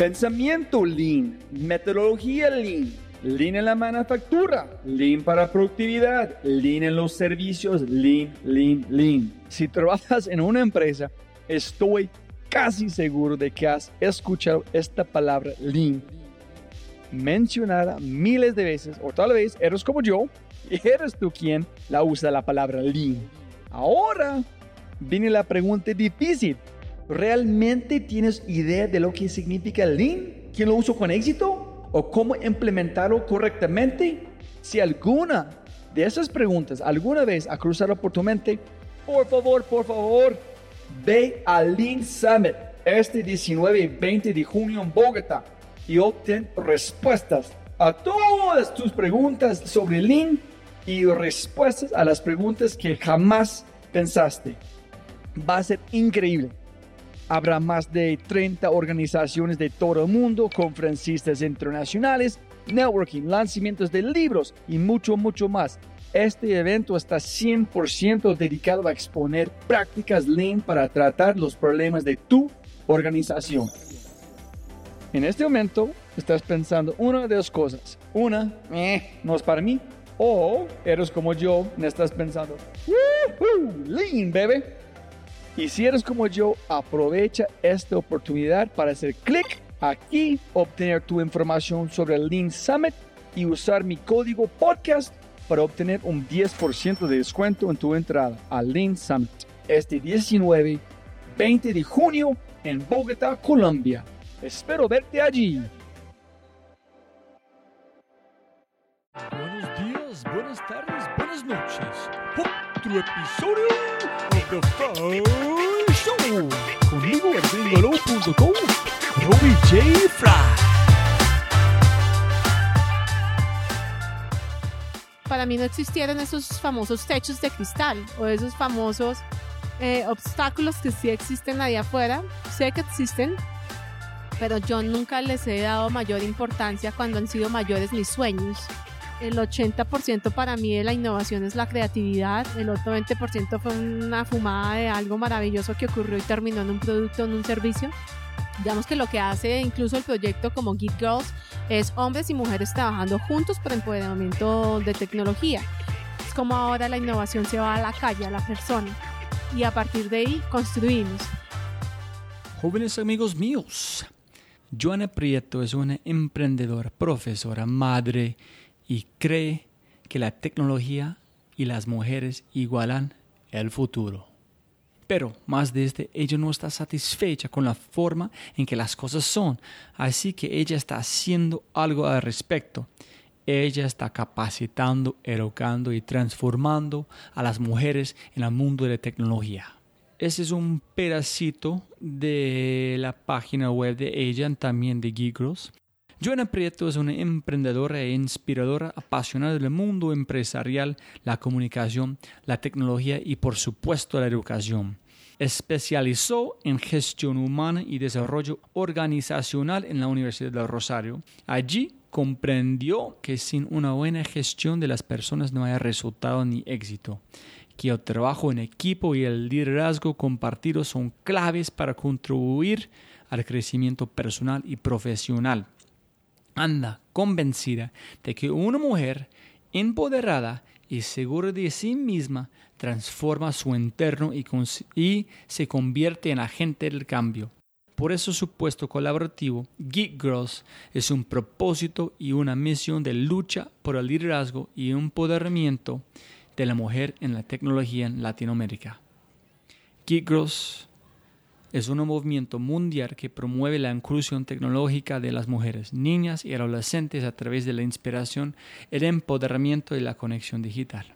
Pensamiento Lean, metodología Lean, Lean en la manufactura, Lean para productividad, Lean en los servicios, Lean, Lean, Lean. Si trabajas en una empresa, estoy casi seguro de que has escuchado esta palabra Lean mencionada miles de veces, o tal vez eres como yo y eres tú quien la usa la palabra Lean. Ahora viene la pregunta difícil. ¿Realmente tienes idea de lo que significa Lean? ¿Quién lo usa con éxito? ¿O cómo implementarlo correctamente? Si alguna de esas preguntas alguna vez ha cruzado por tu mente, por favor, por favor, ve al Lean Summit este 19 y 20 de junio en Bogotá y obtén respuestas a todas tus preguntas sobre Lean y respuestas a las preguntas que jamás pensaste. Va a ser increíble. Habrá más de 30 organizaciones de todo el mundo, conferencistas internacionales, networking, lanzamientos de libros y mucho, mucho más. Este evento está 100% dedicado a exponer prácticas Lean para tratar los problemas de tu organización. En este momento estás pensando una de dos cosas. Una, eh, no es para mí. O eres como yo y estás pensando, Lean, bebé. Y si eres como yo, aprovecha esta oportunidad para hacer clic aquí, obtener tu información sobre el Lean Summit y usar mi código podcast para obtener un 10% de descuento en tu entrada al Lean Summit este 19, 20 de junio en Bogotá, Colombia. Espero verte allí. Buenos días, buenas tardes, buenas noches. Otro episodio The Show. Conmigo en Robbie J. Fry. para mí no existieron esos famosos techos de cristal o esos famosos eh, obstáculos que sí existen ahí afuera. Sé que existen, pero yo nunca les he dado mayor importancia cuando han sido mayores mis sueños. El 80% para mí de la innovación es la creatividad, el otro 20% fue una fumada de algo maravilloso que ocurrió y terminó en un producto, en un servicio. Digamos que lo que hace incluso el proyecto como Geek Girls es hombres y mujeres trabajando juntos por empoderamiento de tecnología. Es como ahora la innovación se va a la calle, a la persona. Y a partir de ahí construimos. Jóvenes amigos míos, Joana Prieto es una emprendedora, profesora, madre y cree que la tecnología y las mujeres igualan el futuro. Pero más desde ella no está satisfecha con la forma en que las cosas son, así que ella está haciendo algo al respecto. Ella está capacitando, educando y transformando a las mujeres en el mundo de la tecnología. Ese es un pedacito de la página web de ella, también de Gigros. Joana Prieto es una emprendedora e inspiradora apasionada del mundo empresarial, la comunicación, la tecnología y por supuesto la educación. Especializó en gestión humana y desarrollo organizacional en la Universidad del Rosario. Allí comprendió que sin una buena gestión de las personas no hay resultado ni éxito que el trabajo en equipo y el liderazgo compartido son claves para contribuir al crecimiento personal y profesional. Anda convencida de que una mujer empoderada y segura de sí misma transforma su entorno y, se convierte en agente del cambio. Por eso su puesto colaborativo, Geek Girls, es un propósito y una misión de lucha por el liderazgo y empoderamiento de la mujer en la tecnología en Latinoamérica. Geek Girls es un movimiento mundial que promueve la inclusión tecnológica de las mujeres, niñas y adolescentes a través de la inspiración, el empoderamiento y la conexión digital.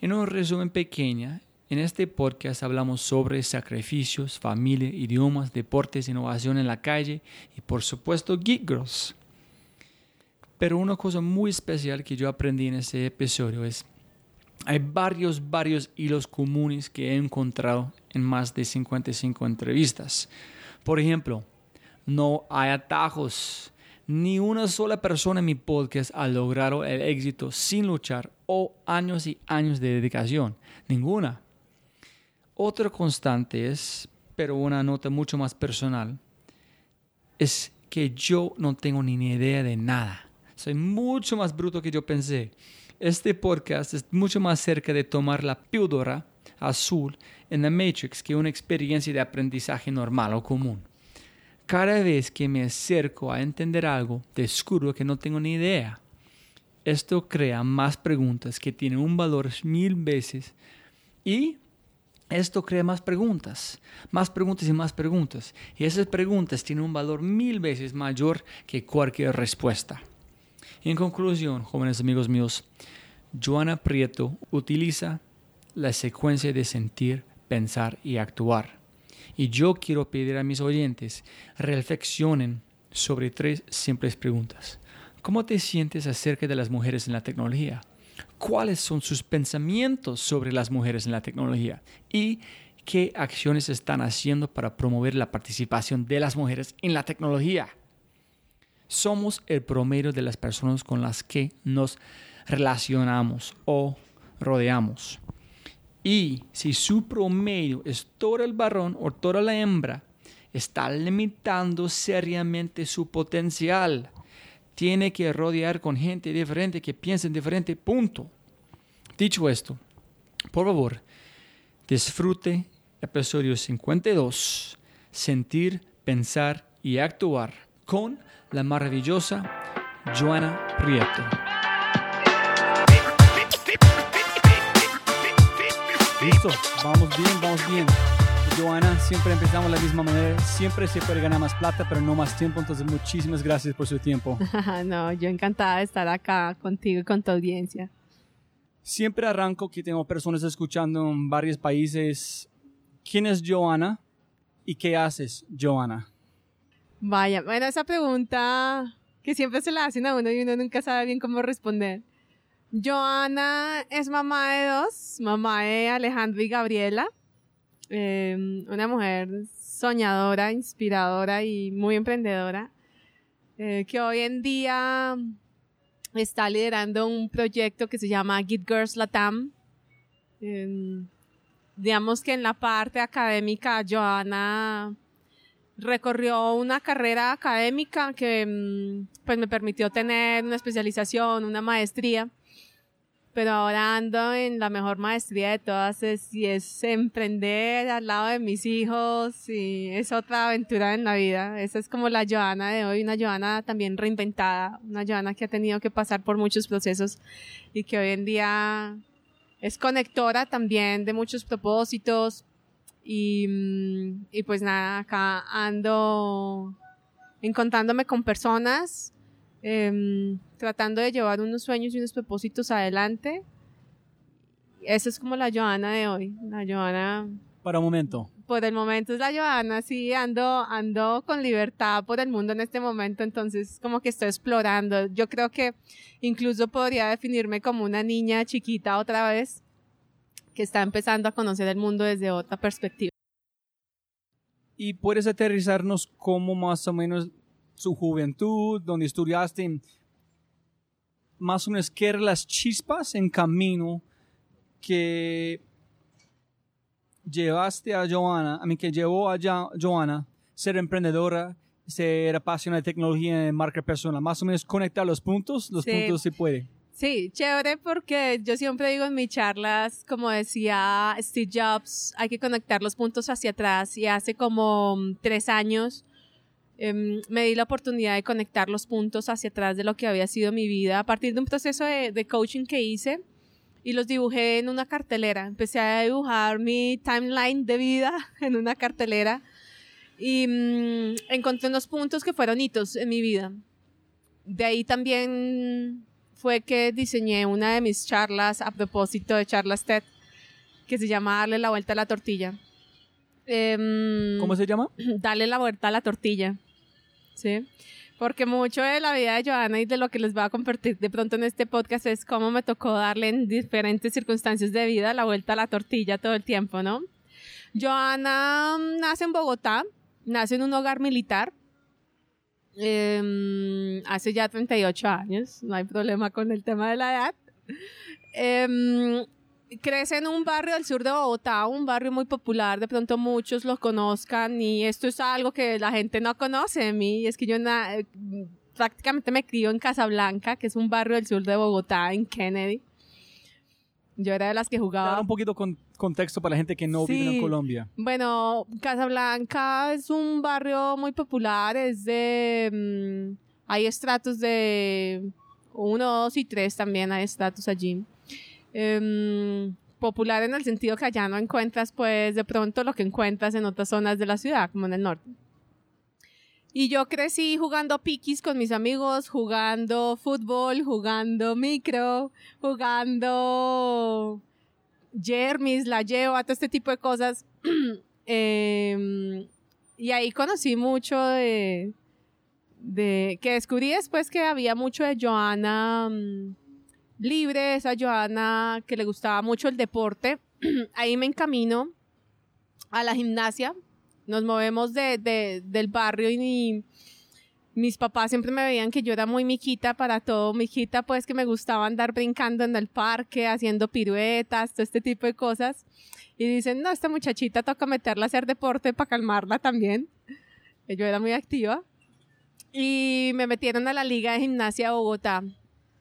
En un resumen pequeño, en este podcast hablamos sobre sacrificios, familia, idiomas, deportes, innovación en la calle y por supuesto Geek Girls. Pero una cosa muy especial que yo aprendí en este episodio es hay varios, varios hilos comunes que he encontrado en más de 55 entrevistas. Por ejemplo, no hay atajos. Ni una sola persona en mi podcast ha logrado el éxito sin luchar o años y años de dedicación. Ninguna. Otra constante es, pero una nota mucho más personal, es que yo no tengo ni idea de nada. Soy mucho más bruto que yo pensé. Este podcast es mucho más cerca de tomar la píldora azul en The Matrix que una experiencia de aprendizaje normal o común. Cada vez que me acerco a entender algo, descubro que no tengo ni idea. Esto crea más preguntas que tienen un valor mil veces y esto crea más preguntas, más preguntas y más preguntas. Y esas preguntas tienen un valor mil veces mayor que cualquier respuesta. En conclusión, jóvenes amigos míos, Joana Prieto utiliza la secuencia de sentir, pensar y actuar. Y yo quiero pedir a mis oyentes, reflexionen sobre tres simples preguntas. ¿Cómo te sientes acerca de las mujeres en la tecnología? ¿Cuáles son sus pensamientos sobre las mujeres en la tecnología? ¿Y qué acciones están haciendo para promover la participación de las mujeres en la tecnología? Somos el promedio de las personas con las que nos relacionamos o rodeamos. Y si su promedio es todo el varón o toda la hembra, está limitando seriamente su potencial. Tiene que rodear con gente diferente que piensen diferente, punto. Dicho esto, por favor, disfrute episodio 52, sentir, pensar y actuar con la maravillosa Joana Prieto. Listo, vamos bien, vamos bien. Joana, siempre empezamos de la misma manera. Siempre se puede ganar más plata, pero no más tiempo. Entonces, muchísimas gracias por su tiempo. no, yo encantada de estar acá contigo y con tu audiencia. Siempre arranco que tengo personas escuchando en varios países. ¿Quién es Joana y qué haces, Joana? Vaya, bueno, esa pregunta que siempre se la hacen a uno y uno nunca sabe bien cómo responder. Joana es mamá de dos, mamá de Alejandro y Gabriela, em, una mujer soñadora, inspiradora y muy emprendedora, eh, que hoy en día está liderando un proyecto que se llama Git Girls Latam. Em, digamos que en la parte académica, Joana recorrió una carrera académica que mm, pues me permitió tener una especialización, una maestría pero ahora ando en la mejor maestría de todas es, y es emprender al lado de mis hijos y es otra aventura en la vida. Esa es como la Joana de hoy, una Joana también reinventada, una Joana que ha tenido que pasar por muchos procesos y que hoy en día es conectora también de muchos propósitos y, mm, y pues nada, acá ando encontrándome con personas Em, tratando de llevar unos sueños y unos propósitos adelante. Esa es como la Joana de hoy, la Joana... Para un momento. Por el momento es la Joana, sí, ando, ando con libertad por el mundo en este momento, entonces como que estoy explorando. Yo creo que incluso podría definirme como una niña chiquita otra vez, que está empezando a conocer el mundo desde otra perspectiva. ¿Y puedes aterrizarnos cómo más o menos su juventud, donde estudiaste, más o menos qué eran las chispas en camino que llevaste a Joana, a mí que llevó a Joana ser emprendedora, ser apasionada de tecnología en marca personal, más o menos conectar los puntos, los puntos se puede. Sí, chévere porque yo siempre digo en mis charlas, como decía Steve Jobs, hay que conectar los puntos hacia atrás y hace como tres años Em, me di la oportunidad de conectar los puntos hacia atrás de lo que había sido mi vida a partir de un proceso de, coaching que hice y los dibujé en una cartelera. Empecé a dibujar mi timeline de vida en una cartelera y mm, encontré unos puntos que fueron hitos en mi vida. De ahí también fue que diseñé una de mis charlas a propósito de charlas TED que se llama Darle la vuelta a la tortilla. Em, ¿Cómo se llama? Darle la vuelta a la tortilla. ¿sí? Porque mucho de la vida de Joana y de lo que les voy a compartir de pronto en este podcast es cómo me tocó darle en diferentes circunstancias de vida la vuelta a la tortilla todo el tiempo, ¿no? Joana mm, nace en Bogotá, nace en un hogar militar, em, hace ya 38 años, no hay problema con el tema de la edad. Em, crece en un barrio del sur de Bogotá, un barrio muy popular, de pronto muchos lo conozcan y esto es algo que la gente no conoce de mí, es que yo na- eh, prácticamente me crio en Casablanca, que es un barrio del sur de Bogotá, en Kennedy. Yo era de las que jugaba. Un poquito contexto para la gente que no vive en. Colombia. Bueno, Casablanca es un barrio muy popular, es de... mm, hay estratos de uno, dos y tres también hay estratos allí. Em, popular en el sentido que allá no encuentras pues de pronto lo que encuentras en otras zonas de la ciudad, como en el norte. Y yo crecí jugando piquis con mis amigos, jugando fútbol, jugando micro, jugando Jermis, la lleva, todo este tipo de cosas. Em, y ahí conocí mucho de, que descubrí después que había mucho de Joana mm, libre, esa Joana que le gustaba mucho el deporte. ahí me encamino a la gimnasia. Nos movemos de, de- del barrio y mis papás siempre me veían que yo era muy miquita para todo. Miquita, pues que me gustaba andar brincando en el parque, haciendo piruetas, todo este tipo de cosas. Y dicen, no, esta muchachita toca meterla a hacer deporte para calmarla también. Yo era muy activa. Y me metieron a la Liga de Gimnasia Bogotá,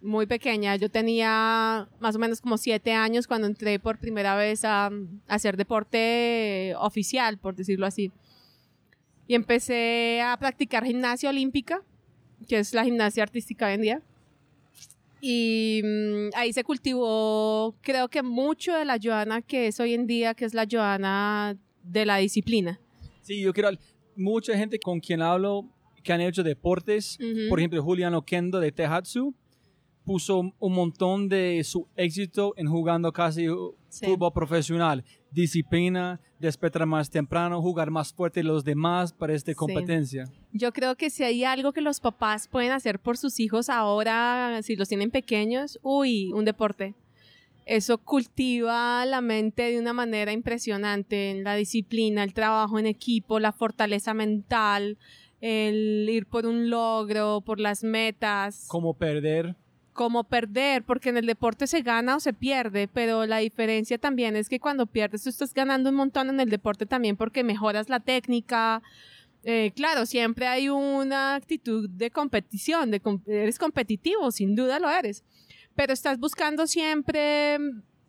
muy pequeña. Yo tenía más o menos como siete años cuando entré por primera vez a hacer deporte oficial, por decirlo así. Y empecé a practicar gimnasia olímpica, que es la gimnasia artística hoy en día. Y mm, ahí se cultivó, creo que mucho de la Joana que es hoy en día, que es la Joana de la disciplina. Sí, yo quiero... Mucha gente con quien hablo que han hecho deportes, por ejemplo, Julián Oquendo de Tehatsu, puso un montón de su éxito en jugando casi Sí. fútbol profesional. Disciplina, despertar más temprano, jugar más fuerte los demás para esta Sí. competencia. Yo creo que si hay algo que los papás pueden hacer por sus hijos ahora, si los tienen pequeños, uy, un deporte. Eso cultiva la mente de una manera impresionante, la disciplina, el trabajo en equipo, la fortaleza mental, el ir por un logro, por las metas. Como perder. Como perder, porque en el deporte se gana o se pierde, pero la diferencia también es que cuando pierdes tú estás ganando un montón en el deporte también porque mejoras la técnica. Eh, claro, siempre hay una actitud de competición, de eres competitivo, sin duda lo eres, pero estás buscando siempre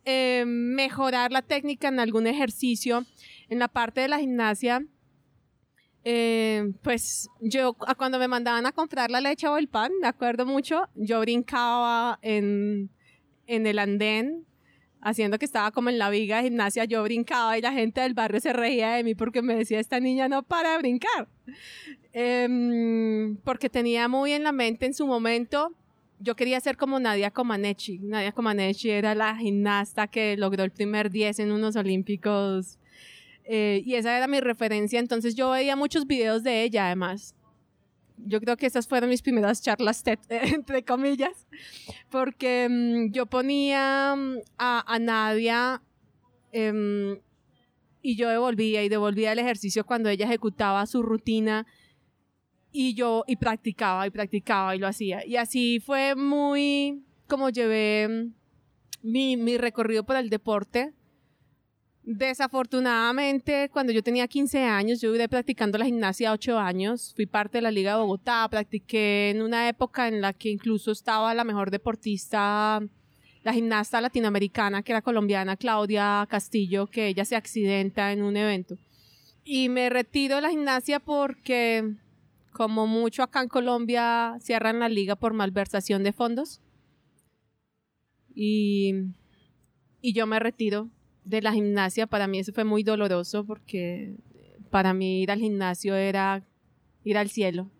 eh, mejorar la técnica en algún ejercicio. En la parte de la gimnasia, eh, pues yo cuando me mandaban a comprar la leche o el pan, me acuerdo mucho, yo brincaba en, en el andén, haciendo que estaba como en la viga de gimnasia, yo brincaba y la gente del barrio se reía de mí porque me decía, esta niña no para de brincar. Em, porque tenía muy en la mente en su momento, yo quería ser como Nadia Comaneci. Nadia Comaneci era la gimnasta que logró el primer 10 en unos olímpicos eh, y esa era mi referencia, entonces yo veía muchos videos de ella además. Yo creo que esas fueron mis primeras charlas TED, entre comillas, porque mm, yo ponía mm, a, a Nadia em, y yo devolvía y devolvía el ejercicio cuando ella ejecutaba su rutina y yo y practicaba y practicaba y lo hacía. Y así fue muy como llevé mm, mi, mi recorrido por el deporte. Desafortunadamente, cuando yo tenía 15 años, yo duré practicando la gimnasia 8 años. Fui parte de la Liga de Bogotá, practiqué en una época en la que incluso estaba la mejor deportista, la gimnasta latinoamericana, que era colombiana, Claudia Castillo, que ella se accidenta en un evento. Y me retiro de la gimnasia porque, como mucho acá en Colombia, cierran la liga por malversación de fondos. Y, y yo me retiro de la gimnasia, para mí eso fue muy doloroso porque para mí ir al gimnasio era ir al cielo.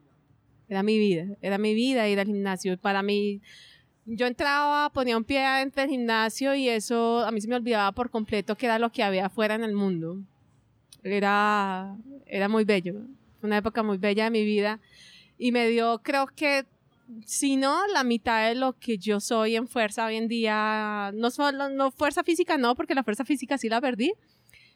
Era mi vida, era mi vida ir al gimnasio. Para mí, yo entraba, ponía un pie adentro del gimnasio y eso a mí se me olvidaba por completo que era lo que había afuera en el mundo. Era, era muy bello. Una época muy bella de mi vida y me dio, creo que si no, la mitad de lo que yo soy en fuerza hoy en día, no, solo, no fuerza física, no, porque la fuerza física sí la perdí,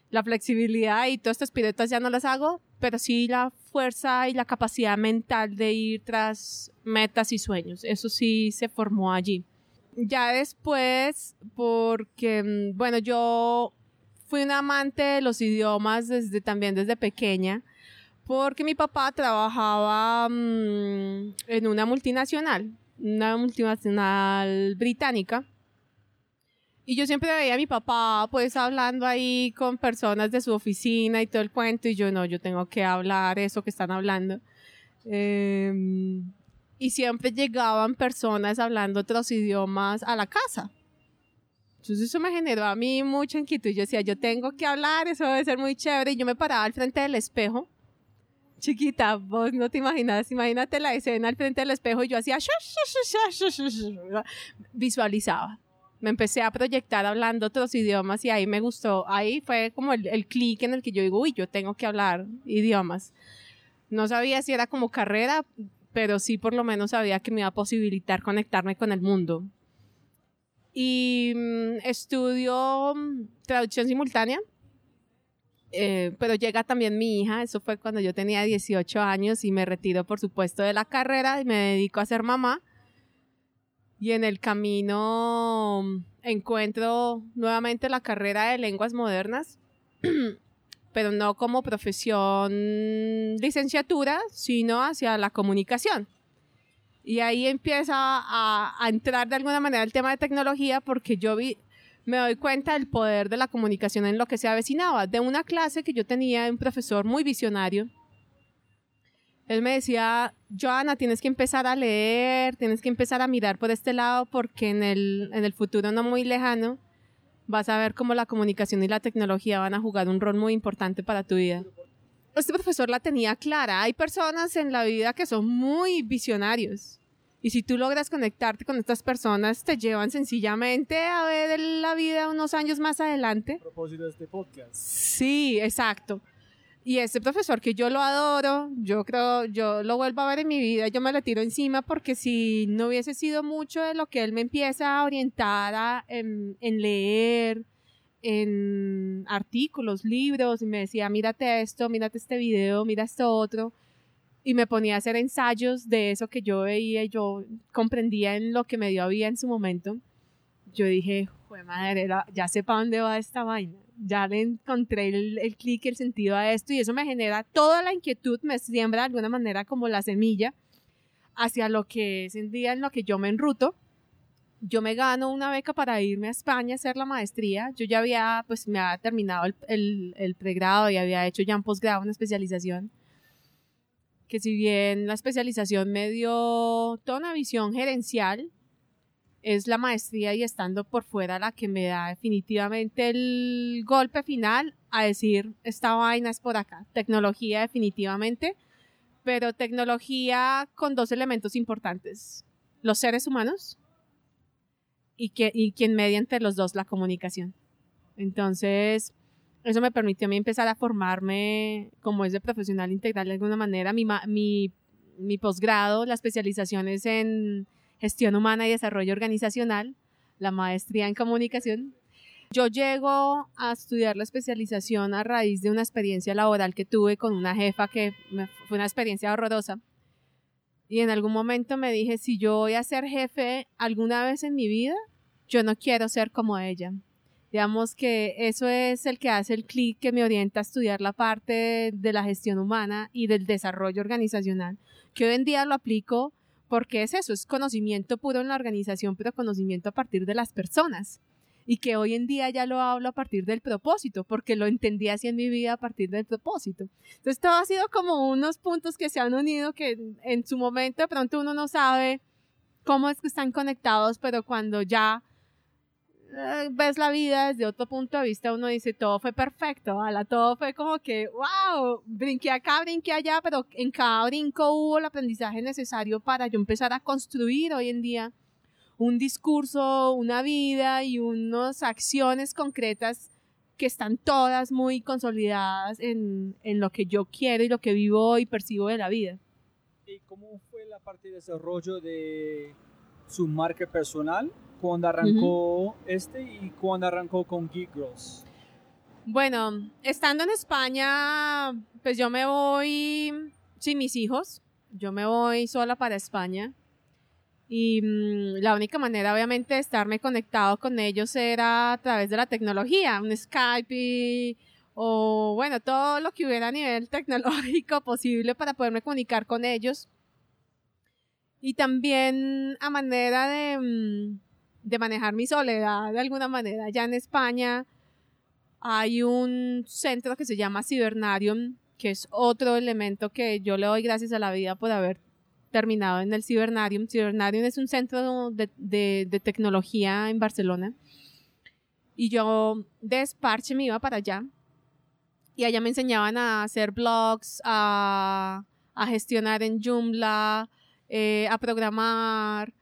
la flexibilidad y todas estas piruetas ya no las hago, pero sí la fuerza y la capacidad mental de ir tras metas y sueños, eso sí se formó allí. Ya después, porque, mm, bueno, yo fui una amante de los idiomas desde también desde pequeña, porque mi papá trabajaba mm, en una multinacional, una multinacional británica. Y yo siempre veía a mi papá pues hablando ahí con personas de su oficina y todo el cuento y yo no, yo tengo que hablar eso que están hablando. Em, y siempre llegaban personas hablando otros idiomas a la casa. Entonces eso me generó a mí mucha inquietud. Yo decía, yo tengo que hablar, eso debe ser muy chévere. Y yo me paraba al frente del espejo. Chiquita, vos no te imaginas, imagínate la escena al frente del espejo y yo hacía, visualizaba. Me empecé a proyectar hablando otros idiomas y ahí me gustó. Ahí fue como el, el clic en el que yo digo, uy, yo tengo que hablar idiomas. No sabía si era como carrera, pero sí por lo menos sabía que me iba a posibilitar conectarme con el mundo. Y mm, estudio mm, traducción simultánea, eh, pero llega también mi hija, eso fue cuando yo tenía 18 años y me retiro por supuesto de la carrera y me dedico a ser mamá. Y en el camino encuentro nuevamente la carrera de lenguas modernas pero no como profesión licenciatura, sino hacia la comunicación. Y ahí empieza a, entrar de alguna manera el tema de tecnología porque yo vi, me doy cuenta del poder de la comunicación en lo que se avecinaba. De una clase que yo tenía, un profesor muy visionario, él me decía, Joana, tienes que empezar a leer, tienes que empezar a mirar por este lado porque en el, en el futuro no muy lejano vas a ver cómo la comunicación y la tecnología van a jugar un rol muy importante para tu vida. Este profesor la tenía clara. Hay personas en la vida que son muy visionarios. Y si tú logras conectarte con estas personas, te llevan sencillamente a ver la vida unos años más adelante. A propósito de este podcast. Sí, exacto. Y ese profesor que yo lo adoro, yo creo, yo lo vuelvo a ver en mi vida, yo me le tiro encima porque si no hubiese sido mucho de lo que él me empieza a orientar en, en, leer, en artículos, libros, y me decía, mírate esto, mírate este video, mira esto otro, y me ponía a hacer ensayos de eso que yo veía y yo comprendía en lo que me dio vida en su momento, yo dije, joder madre, ya sé para dónde va esta vaina ya le encontré el, el clic, el sentido a esto y eso me genera toda la inquietud, me siembra de alguna manera como la semilla hacia lo que es el día en lo que yo me enruto. Yo me gano una beca para irme a España a hacer la maestría. Yo ya había, pues me había terminado el, el, el pregrado y había hecho ya un posgrado, una especialización. Que si bien la especialización me dio toda una visión gerencial, es la maestría y estando por fuera la que me da definitivamente el golpe final a decir, esta vaina es por acá. Tecnología definitivamente, pero tecnología con dos elementos importantes. Los seres humanos y, que, y quien media entre los dos la comunicación. Entonces, eso me permitió a mí empezar a formarme como es de profesional integral de alguna manera. Mi, mi, posgrado, la especialización es en gestión humana y desarrollo organizacional, la maestría en comunicación. Yo llego a estudiar la especialización a raíz de una experiencia laboral que tuve con una jefa que fue una experiencia horrorosa. Y en algún momento me dije, si yo voy a ser jefe alguna vez en mi vida, yo no quiero ser como ella. Digamos que eso es el que hace el clic que me orienta a estudiar la parte de la gestión humana y del desarrollo organizacional, que hoy en día lo aplico porque es eso, es conocimiento puro en la organización, pero conocimiento a partir de las personas. Y que hoy en día ya lo hablo a partir del propósito, porque lo entendí así en mi vida a partir del propósito. Entonces, todo ha sido como unos puntos que se han unido que en su momento de pronto uno no sabe cómo es que están conectados, pero cuando ya ves la vida desde otro punto de vista, uno dice, todo fue perfecto, la todo fue como que, wow, brinqué acá, brinqué allá, pero en cada brinco hubo el aprendizaje necesario para yo empezar a construir hoy en día un discurso, una vida y unas acciones concretas que están todas muy consolidadas en, en lo que yo quiero y lo que vivo y percibo de la vida. ¿Y cómo fue la parte de desarrollo de su marca personal cuando arrancó este y cuando arrancó con Geek Girls? Bueno, estando en España, pues yo me voy sin mis hijos, yo me voy sola para España. Y mm, la única manera, obviamente, de estarme conectado con ellos era a través de la tecnología, un Skype y- o, bueno, todo lo que hubiera a nivel tecnológico posible para poderme comunicar con ellos. Y también a manera de, mm, de manejar mi soledad de alguna manera. Ya en España hay un centro que se llama Cibernarium, que es otro elemento que yo le doy gracias a la vida por haber terminado en el Cibernarium. Cibernarium es un centro de, tecnología en Barcelona. Y yo de desparche me iba para allá. Y allá me enseñaban a hacer blogs, a, a gestionar en Joomla, eh, a programar,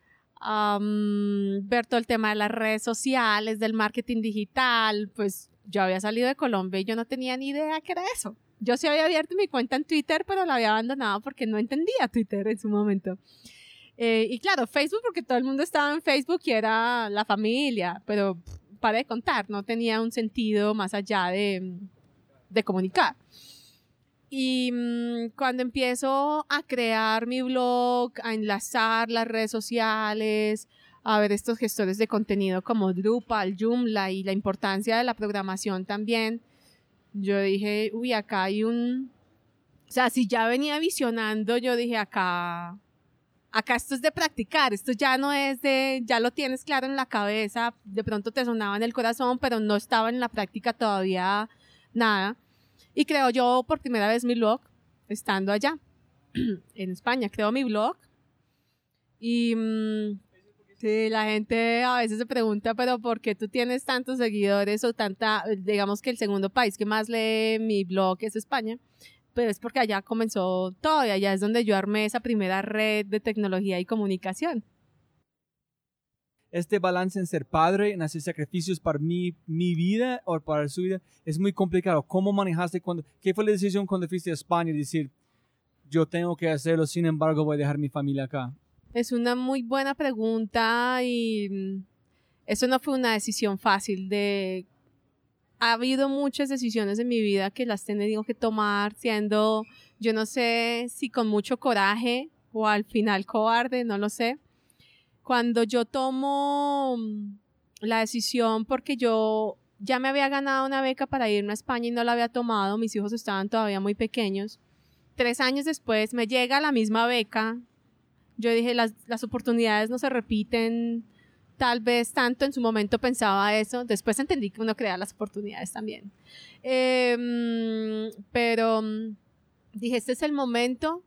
mm, ver todo el tema de las redes sociales, del marketing digital. Pues yo había salido de Colombia y yo no tenía ni idea qué era eso. Yo sí había abierto mi cuenta en Twitter, pero la había abandonado porque no entendía Twitter en su momento. Eh, y claro, Facebook, porque todo el mundo estaba en Facebook y era la familia, pero para de contar, no tenía un sentido más allá de, de comunicar. Y mm, cuando empiezo a crear mi blog, a enlazar las redes sociales, a ver estos gestores de contenido como Drupal, Joomla y la importancia de la programación también, yo dije, uy, acá hay un... O sea, si ya venía visionando, yo dije, acá, acá esto es de practicar, esto ya no es de, ya lo tienes claro en la cabeza, de pronto te sonaba en el corazón, pero no estaba en la práctica todavía nada. Y creo yo por primera vez mi blog, estando allá, en España, creo mi blog. Y mm, sí, la gente a veces se pregunta, pero ¿por qué tú tienes tantos seguidores o tanta, digamos que el segundo país que más lee mi blog es España? Pero es porque allá comenzó todo y allá es donde yo armé esa primera red de tecnología y comunicación. Este balance en ser padre, en hacer sacrificios para mi, mi vida o para su vida, es muy complicado. ¿Cómo manejaste cuando, qué fue la decisión cuando fuiste a España y decir, yo tengo que hacerlo, sin embargo voy a dejar mi familia acá? Es una muy buena pregunta y mm, eso no fue una decisión fácil de... Ha habido muchas decisiones en mi vida que las he tenido que tomar siendo, yo no sé si con mucho coraje o al final cobarde, no lo sé. Cuando yo tomo mm, la decisión porque yo ya me había ganado una beca para irme a España y no la había tomado, mis hijos estaban todavía muy pequeños. Tres años después me llega la misma beca yo dije, las, las oportunidades no se repiten, tal vez tanto en su momento pensaba eso, después entendí que uno crea las oportunidades también. Eh, pero mm, dije, este es el momento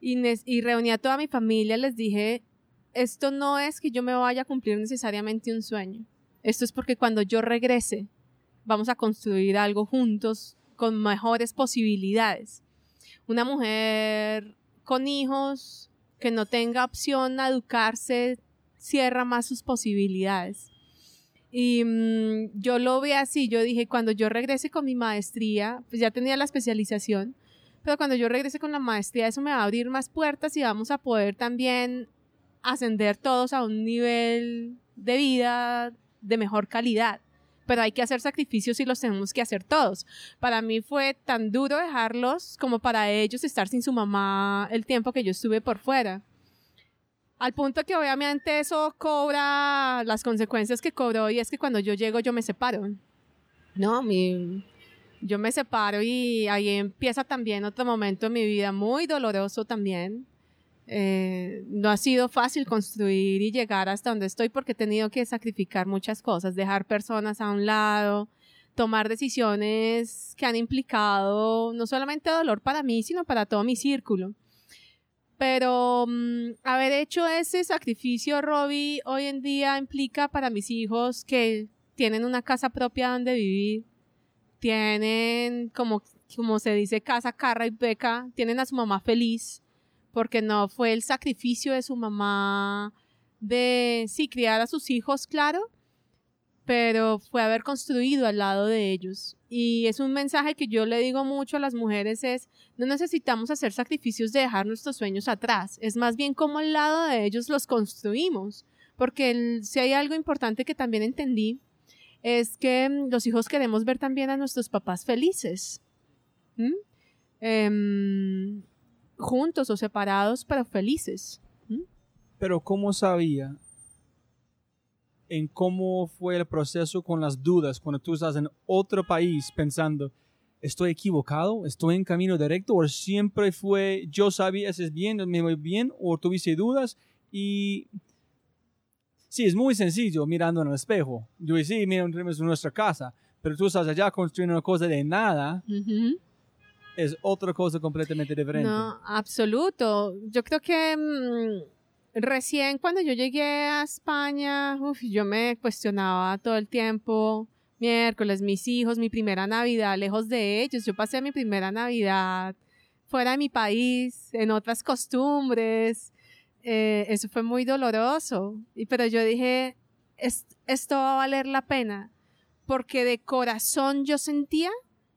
y, y reuní a toda mi familia, les dije, esto no es que yo me vaya a cumplir necesariamente un sueño, esto es porque cuando yo regrese vamos a construir algo juntos con mejores posibilidades. Una mujer con hijos que no tenga opción a educarse cierra más sus posibilidades. Y mm, yo lo vi así, yo dije, cuando yo regrese con mi maestría, pues ya tenía la especialización, pero cuando yo regrese con la maestría, eso me va a abrir más puertas y vamos a poder también ascender todos a un nivel de vida de mejor calidad. Pero hay que hacer sacrificios y los tenemos que hacer todos. Para mí fue tan duro dejarlos como para ellos estar sin su mamá el tiempo que yo estuve por fuera. Al punto que obviamente eso cobra las consecuencias que cobró y es que cuando yo llego yo me separo. No, mi, yo me separo y ahí empieza también otro momento en mi vida muy doloroso también. Eh, no ha sido fácil construir y llegar hasta donde estoy porque he tenido que sacrificar muchas cosas, dejar personas a un lado, tomar decisiones que han implicado no solamente dolor para mí, sino para todo mi círculo. Pero mm, haber hecho ese sacrificio, Robbie, hoy en día implica para mis hijos que tienen una casa propia donde vivir, tienen, como, como se dice, casa, carra y beca, tienen a su mamá feliz, porque no fue el sacrificio de su mamá de, sí, criar a sus hijos, claro, pero fue haber construido al lado de ellos. Y es un mensaje que yo le digo mucho a las mujeres es, no necesitamos hacer sacrificios de dejar nuestros sueños atrás, es más bien como al lado de ellos los construimos, porque si hay algo importante que también entendí, es que mm, los hijos queremos ver también a nuestros papás felices. ¿Mm? Em, juntos o separados, pero felices. ¿Mm? Pero ¿cómo sabía en cómo fue el proceso con las dudas cuando tú estás en otro país pensando, estoy equivocado, estoy en camino directo, o siempre fue, yo sabía, eso es bien, me voy bien, o tuviste dudas y... Sí, es muy sencillo mirando en el espejo. Yo sí, mira, tenemos nuestra casa, pero tú estás allá construyendo una cosa de nada, Ujú. Es otra cosa completamente diferente. No, absoluto. Yo creo que mm, recién cuando yo llegué a España, yo me cuestionaba todo el tiempo. Miércoles, mis hijos, mi primera Navidad lejos de ellos. Yo pasé mi primera Navidad fuera de mi país, en otras costumbres. Eh, eso fue muy doloroso. Y, pero yo dije, "Es- esto va a valer la pena. Porque de corazón yo sentía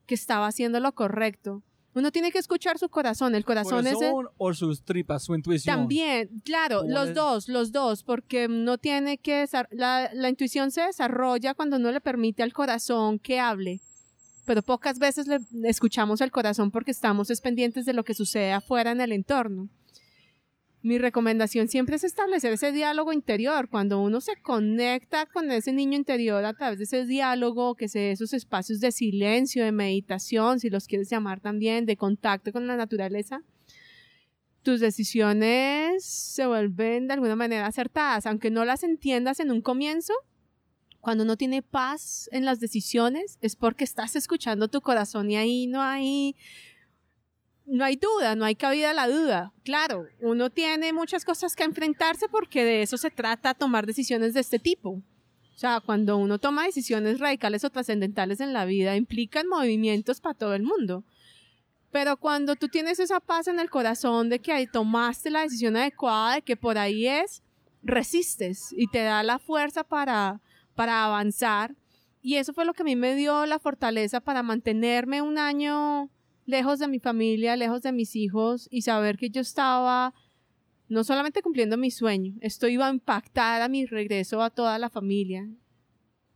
que estaba haciendo lo correcto. Uno tiene que escuchar su corazón. El corazón, es el- o sus tripas, su intuición. también, claro, ¿Cómo los es? dos, los dos, porque no tiene que la, la intuición se desarrolla cuando uno le permite al corazón que hable. Pero pocas veces le escuchamos al corazón porque estamos es pendientes de lo que sucede afuera en el entorno. Mi recomendación siempre es establecer ese diálogo interior. Cuando uno se conecta con ese niño interior a través de ese diálogo, que sea esos espacios de silencio, de meditación, si los quieres llamar también, de contacto con la naturaleza, tus decisiones se vuelven de alguna manera acertadas, aunque no las entiendas en un comienzo. Cuando no tiene paz en las decisiones es porque estás escuchando tu corazón y ahí no hay no hay duda, no hay cabida a la duda. Claro, uno tiene muchas cosas que enfrentarse porque de eso se trata tomar decisiones de este tipo. O sea, cuando uno toma decisiones radicales o trascendentales en la vida, implican movimientos para todo el mundo. Pero cuando tú tienes esa paz en el corazón de que ahí tomaste la decisión adecuada, de que por ahí es, resistes y te da la fuerza para, para avanzar. Y eso fue lo que a mí me dio la fortaleza para mantenerme un año lejos de mi familia, lejos de mis hijos y saber que yo estaba no solamente cumpliendo mi sueño, esto iba a impactar a mi regreso a toda la familia,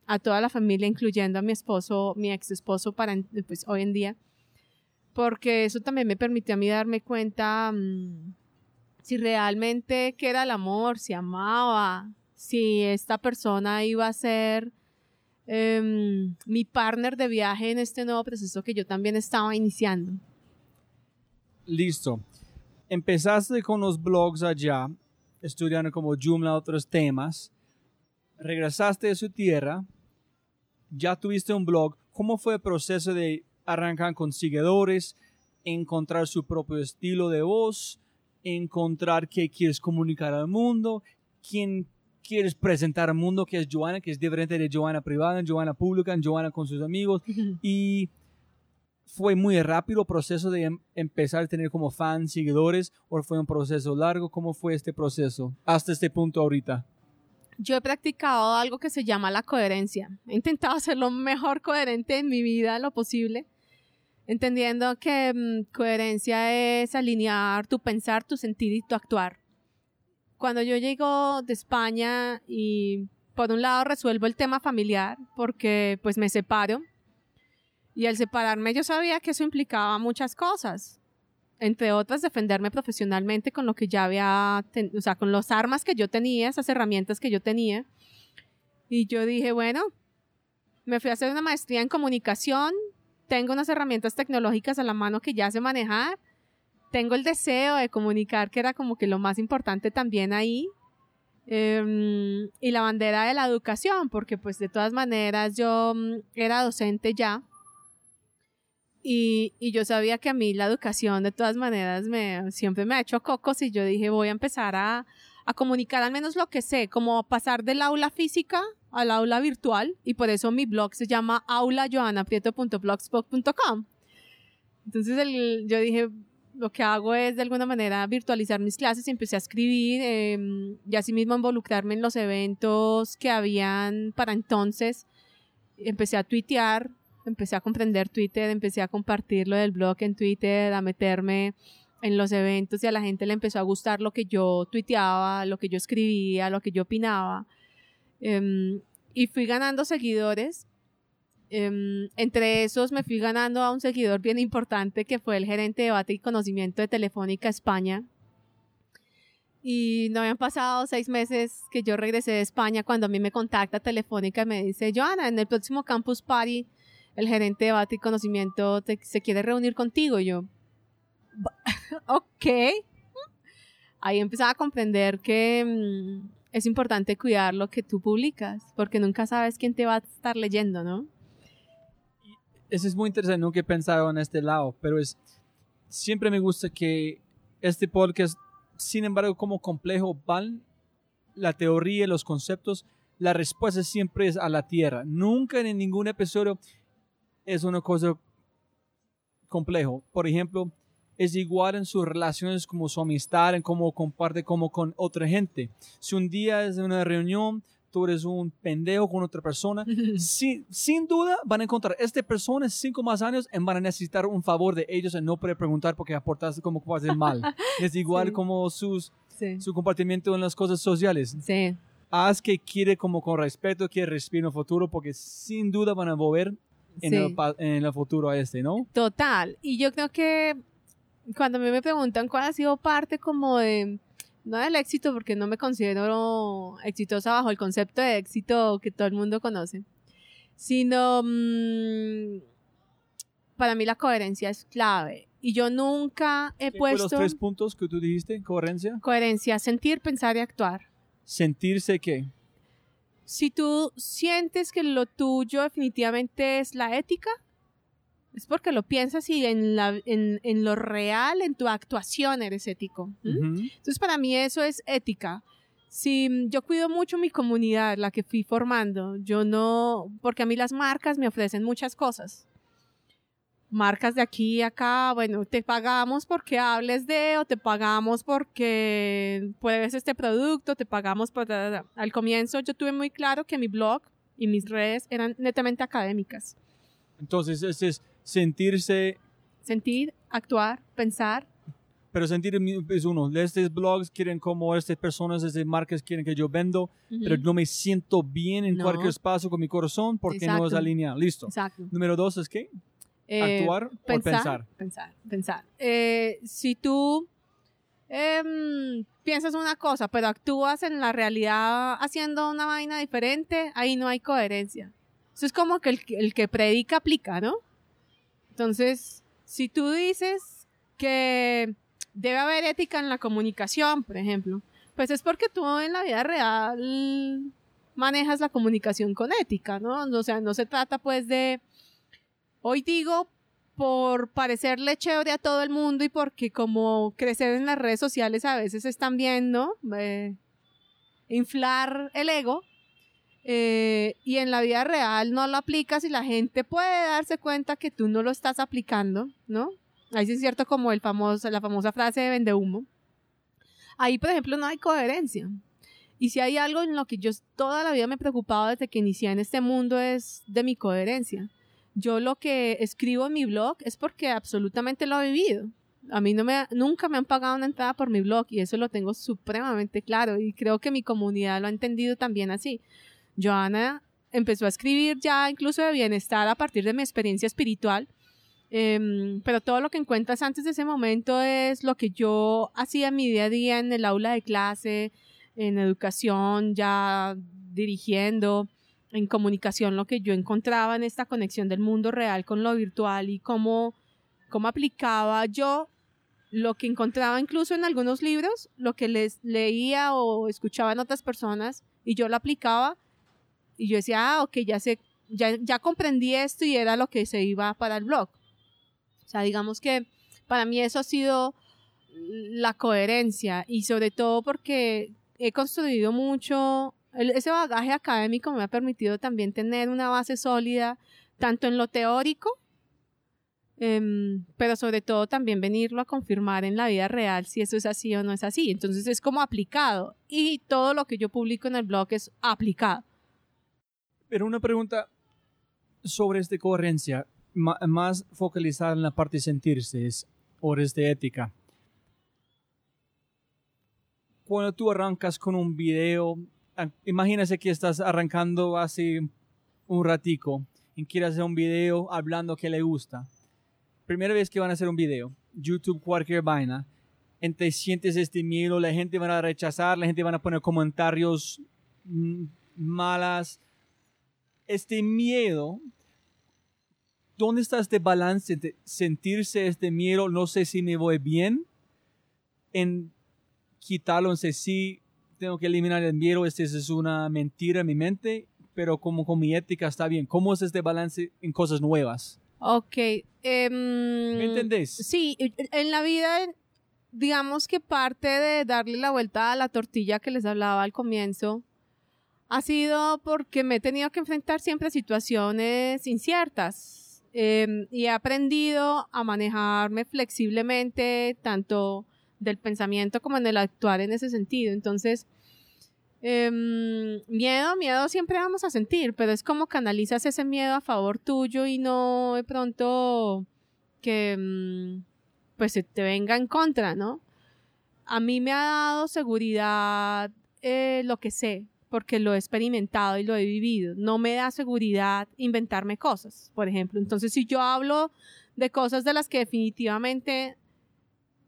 a toda la familia, incluyendo a mi esposo, mi ex esposo para pues, hoy en día, porque eso también me permitió a mí darme cuenta mmm, si realmente qué era el amor, si amaba, si esta persona iba a ser eh, mi partner de viaje en este nuevo proceso que yo también estaba iniciando. Listo. Empezaste con los blogs allá, estudiando como Joomla otros temas. Regresaste a su tierra. Ya tuviste un blog. ¿Cómo fue el proceso de arrancar con seguidores, encontrar su propio estilo de voz, encontrar qué quieres comunicar al mundo, quién quieres presentar al mundo que es Joana, que es diferente de Joana privada, Joana pública, Joana con sus amigos. y fue muy rápido el proceso de em empezar a tener como fans, seguidores, o fue un proceso largo. ¿Cómo fue este proceso hasta este punto ahorita? Yo he practicado algo que se llama la coherencia. He intentado ser lo mejor coherente en mi vida, lo posible, entendiendo que mmm, coherencia es alinear tu pensar, tu sentir y tu actuar cuando yo llego de España y por un lado resuelvo el tema familiar porque pues me separo y al separarme yo sabía que eso implicaba muchas cosas, entre otras defenderme profesionalmente con lo que ya había, o sea, con las armas que yo tenía, esas herramientas que yo tenía. Y yo dije, bueno, me fui a hacer una maestría en comunicación, tengo unas herramientas tecnológicas a la mano que ya sé manejar tengo el deseo de comunicar, que era como que lo más importante también ahí. Eh, y la bandera de la educación, porque pues de todas maneras yo um, era docente ya. Y, y, yo sabía que a mí la educación de todas maneras me, siempre me ha hecho cocos y yo dije voy a empezar a, a comunicar al menos lo que sé, como pasar del aula física al aula virtual y por eso mi blog se llama aulajoanaprieto.blogspot.com. Entonces el, yo dije, lo que hago es de alguna manera virtualizar mis clases y empecé a escribir eh, y asimismo involucrarme en los eventos que habían para entonces. Empecé a tuitear, empecé a comprender Twitter, empecé a compartir lo del blog en Twitter, a meterme en los eventos y a la gente le empezó a gustar lo que yo tuiteaba, lo que yo escribía, lo que yo opinaba. Eh, y fui ganando seguidores Um, entre esos me fui ganando a un seguidor bien importante que fue el gerente de debate y conocimiento de Telefónica España. Y no habían pasado seis meses que yo regresé de España cuando a mí me contacta telefónica y me dice, Joana, en el próximo Campus Party, el gerente de debate y conocimiento te- se quiere reunir contigo. Y yo, "Ba- ok. Ahí empezaba a comprender que mm, es importante cuidar lo que tú publicas, porque nunca sabes quién te va a estar leyendo, ¿no? Eso es muy interesante, nunca he pensado en este lado, pero es, siempre me gusta que este podcast, sin embargo, como complejo van la teoría, los conceptos, la respuesta siempre es a la tierra. Nunca en ningún episodio es una cosa complejo. Por ejemplo, es igual en sus relaciones como su amistad, en cómo comparte como con otra gente. Si un día es una reunión, tú eres un pendejo con otra persona, sin, sin duda van a encontrar esta persona en cinco más años y van a necesitar un favor de ellos y no poder preguntar porque aportaste como cosas de mal. es igual Sí. como sus, Sí. su comportamiento en las cosas sociales. Sí. Haz que quiere como con respeto, que respire en el futuro porque sin duda van a volver en, el, en el futuro a este, ¿no? Total. Y yo creo que cuando a mí me preguntan cuál ha sido parte como de, no del éxito, porque no me considero exitosa bajo el concepto de éxito que todo el mundo conoce, sino mm, para mí la coherencia es clave. Y yo nunca he ¿Qué fue los puesto tres puntos que tú dijiste? Coherencia. coherencia, sentir, pensar y actuar. Sentirse que. Si tú sientes que lo tuyo definitivamente es la ética, es porque lo piensas y en, la, en, en lo real, en tu actuación eres ético. ¿m? Ujú. Entonces para mí eso es ética. Si mm, yo cuido mucho mi comunidad, la que fui formando, yo no, porque a mí las marcas me ofrecen muchas cosas. Marcas de aquí y acá, bueno, te pagamos porque hables de, o te pagamos porque pruebes este producto, te pagamos por... da, da. Al comienzo yo tuve muy claro que mi blog y mis redes eran netamente académicas. Entonces, ese es sentirse Sentir, actuar, pensar, Pero sentir es uno. Estos blogs quieren como estas personas, estas marcas quieren que yo vendo, pero no me siento bien en No. cualquier espacio con mi corazón porque no es Exacto. alineado. Listo. Exacto. Número dos es qué? Eh, Actuar o pensar. Pensar, pensar. Eh, si tú em, piensas una cosa, pero actúas en la realidad haciendo una vaina diferente, ahí no hay coherencia. Eso es como que el, que- el que predica aplica, ¿no? Entonces, si tú dices que debe haber ética en la comunicación, por ejemplo, pues es porque tú en la vida real manejas la comunicación con ética, ¿no? O sea, no se trata pues de Hoy digo por parecerle chévere a todo el mundo y porque como crecer en las redes sociales a veces están viendo inflar el ego eh, y en la vida real no lo aplicas y la gente puede darse cuenta que tú no lo estás aplicando, ¿no? Ahí sí es cierto como el famoso, la famosa frase de vende humo. Ahí, por ejemplo, no hay coherencia. Y si hay algo en lo que yo toda la vida me he preocupado desde que inicié en este mundo es de mi coherencia yo lo que escribo en mi blog es porque absolutamente lo he vivido. A mí no me, nunca me han pagado una entrada por mi blog y eso lo tengo supremamente claro y creo que mi comunidad lo ha entendido también así. Joana empezó a escribir ya incluso de bienestar a partir de mi experiencia espiritual, em, pero todo lo que encuentras antes de ese momento es lo que yo hacía en mi día a día en el aula de clase, en educación, ya dirigiendo en comunicación lo que yo encontraba en esta conexión del mundo real con lo virtual y cómo, cómo aplicaba yo lo que encontraba incluso en algunos libros, lo que les leía o escuchaba en otras personas y yo lo aplicaba y yo decía, ah, ok, ya sé, ya, ya comprendí esto y era lo que se iba para el blog. O sea, digamos que para mí eso ha sido la coherencia y sobre todo porque he construido mucho ese bagaje académico me ha permitido también tener una base sólida, tanto en lo teórico, em, pero sobre todo también venirlo a confirmar en la vida real si eso es así o no es así. Entonces es como aplicado y todo lo que yo publico en el blog es aplicado. Pero una pregunta sobre esta coherencia, más focalizada en la parte de sentirse, horas de ética. Cuando tú arrancas con un video, imagínese que estás arrancando hace un ratico y quieres hacer un video hablando que le gusta. Primera vez que van a hacer un video, YouTube, cualquier vaina, entre sientes este miedo, la gente va a rechazar, la gente va a poner comentarios mm, malas. Este miedo, ¿dónde está este balance entre sentirse este miedo, no sé si me voy bien, en quitarlo, en sé si tengo que eliminar el miedo, este es una mentira en mi mente, pero como con mi ética está bien. ¿Cómo es este balance en cosas nuevas? Ok. em, ¿Me entendés? Sí, en la vida, digamos que parte de darle la vuelta a la tortilla que les hablaba al comienzo, ha sido porque me he tenido que enfrentar siempre a situaciones inciertas em, y he aprendido a manejarme flexiblemente, tanto del pensamiento como en el actuar en ese sentido. Entonces, em, miedo, miedo siempre vamos a sentir, pero es como canalizas ese miedo a favor tuyo y no de pronto que mm, pues se te venga en contra, ¿no? A mí me ha dado seguridad eh, lo que sé, porque lo he experimentado y lo he vivido. No me da seguridad inventarme cosas, por ejemplo. Entonces, si yo hablo de cosas de las que definitivamente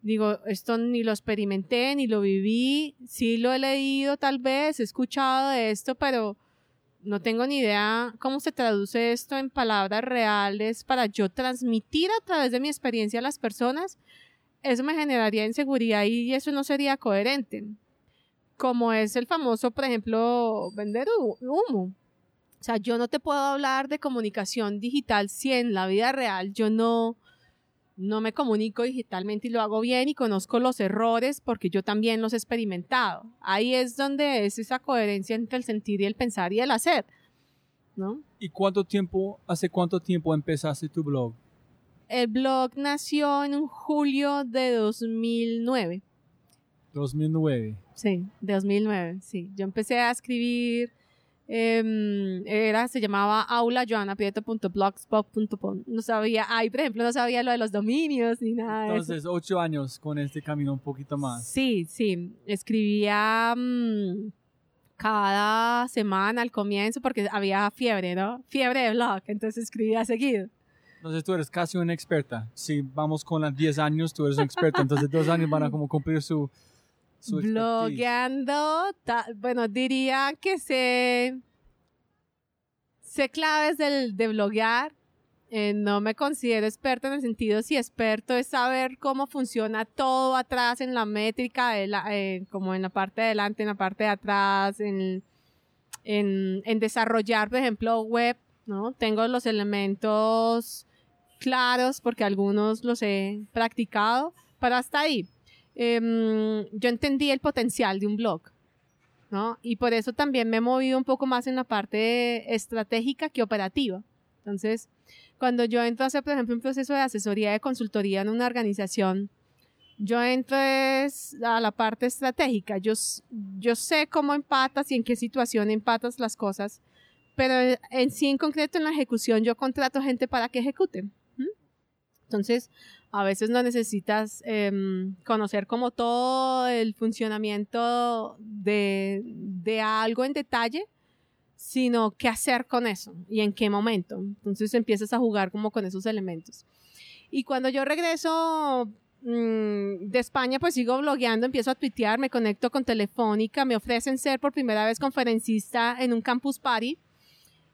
digo, esto ni lo experimenté, ni lo viví, sí lo he leído tal vez, he escuchado de esto, pero no tengo ni idea cómo se traduce esto en palabras reales para yo transmitir a través de mi experiencia a las personas, eso me generaría inseguridad y eso no sería coherente. Como es el famoso, por ejemplo, vender hu- humo. O sea, yo no te puedo hablar de comunicación digital si en la vida real yo no, no me comunico digitalmente y lo hago bien y conozco los errores porque yo también los he experimentado. Ahí es donde es esa coherencia entre el sentir y el pensar y el hacer, ¿no? ¿Y cuánto tiempo, hace cuánto tiempo empezaste tu blog? El blog nació en julio de 2009. 2009. Sí, de 2009, sí. Yo empecé a escribir, em, era, se llamaba aulajoanaprieto.blogspot.com. No sabía, ahí por ejemplo no sabía lo de los dominios ni nada de eso. Entonces, ocho años con este camino un poquito más. Sí, sí. Escribía mm, cada semana al comienzo porque había fiebre, ¿no? Fiebre de blog, entonces escribía seguido. Entonces tú eres casi una experta. Si vamos con las 10 años, tú eres una experta. Entonces dos años van a como cumplir su... Blogueando, bueno, diría que sé, sé claves del, de bloguear. Eh, no me considero experta en el sentido si experto es saber cómo funciona todo atrás en la métrica, de la- eh, como en la parte de adelante, en la parte de atrás, en, en, en desarrollar, por ejemplo, web, ¿no? Tengo los elementos claros porque algunos los he practicado, pero hasta ahí. Em, yo entendí el potencial de un blog, ¿no? Y por eso también me he movido un poco más en la parte estratégica que operativa. Entonces, cuando yo entro a hacer, por ejemplo, un proceso de asesoría de consultoría en una organización, yo entro es a la parte estratégica. Yo, yo sé cómo empatas y en qué situación empatas las cosas, pero en sí, en concreto, en la ejecución, yo contrato gente para que ejecute. Entonces, a veces no necesitas em, conocer como todo el funcionamiento de, de algo en detalle, sino qué hacer con eso y en qué momento. Entonces empiezas a jugar como con esos elementos. Y cuando yo regreso mm, de España, pues sigo blogueando, empiezo a tuitear, me conecto con Telefónica, me ofrecen ser por primera vez conferencista en un campus party.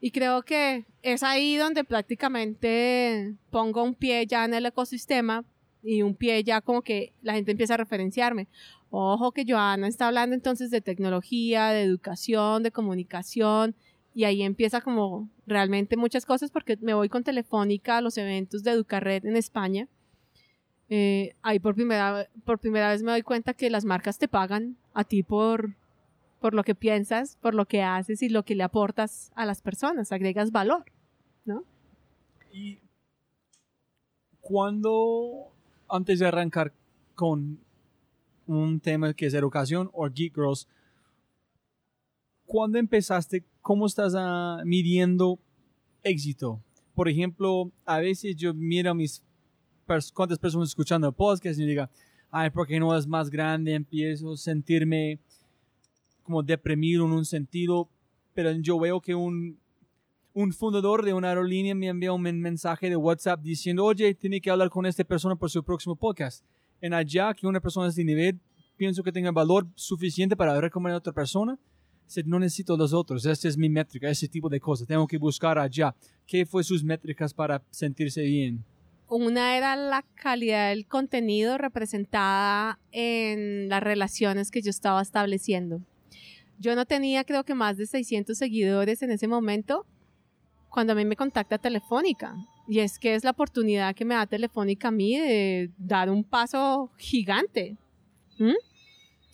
Y creo que es ahí donde prácticamente pongo un pie ya en el ecosistema y un pie ya como que la gente empieza a referenciarme. Ojo que Joana está hablando entonces de tecnología, de educación, de comunicación y ahí empieza como realmente muchas cosas porque me voy con Telefónica a los eventos de Educarred en España. Eh, ahí por primera, por primera vez me doy cuenta que las marcas te pagan a ti por, por lo que piensas, por lo que haces y lo que le aportas a las personas, agregas valor, ¿no? Y cuando, antes de arrancar con un tema que es educación o Geek Girls, ¿cuándo empezaste? ¿Cómo estás ah, midiendo éxito? Por ejemplo, a veces yo miro a mis pers- cuántas personas escuchando el podcast y diga, ay, porque no es más grande, empiezo a sentirme como deprimido en un sentido, pero yo veo que un, un fundador de una aerolínea me envía un men- mensaje de WhatsApp diciendo, oye, tiene que hablar con esta persona por su próximo podcast. en allá que una persona de nivel pienso que tenga valor suficiente para recomendar a otra persona, no necesito los otros, esa es mi métrica, ese tipo de cosas, tengo que buscar allá. ¿Qué fue sus métricas para sentirse bien? Una era la calidad del contenido representada en las relaciones que yo estaba estableciendo. Yo no tenía creo que más de 600 seguidores en ese momento cuando a mí me contacta Telefónica. Y es que es la oportunidad que me da Telefónica a mí de dar un paso gigante.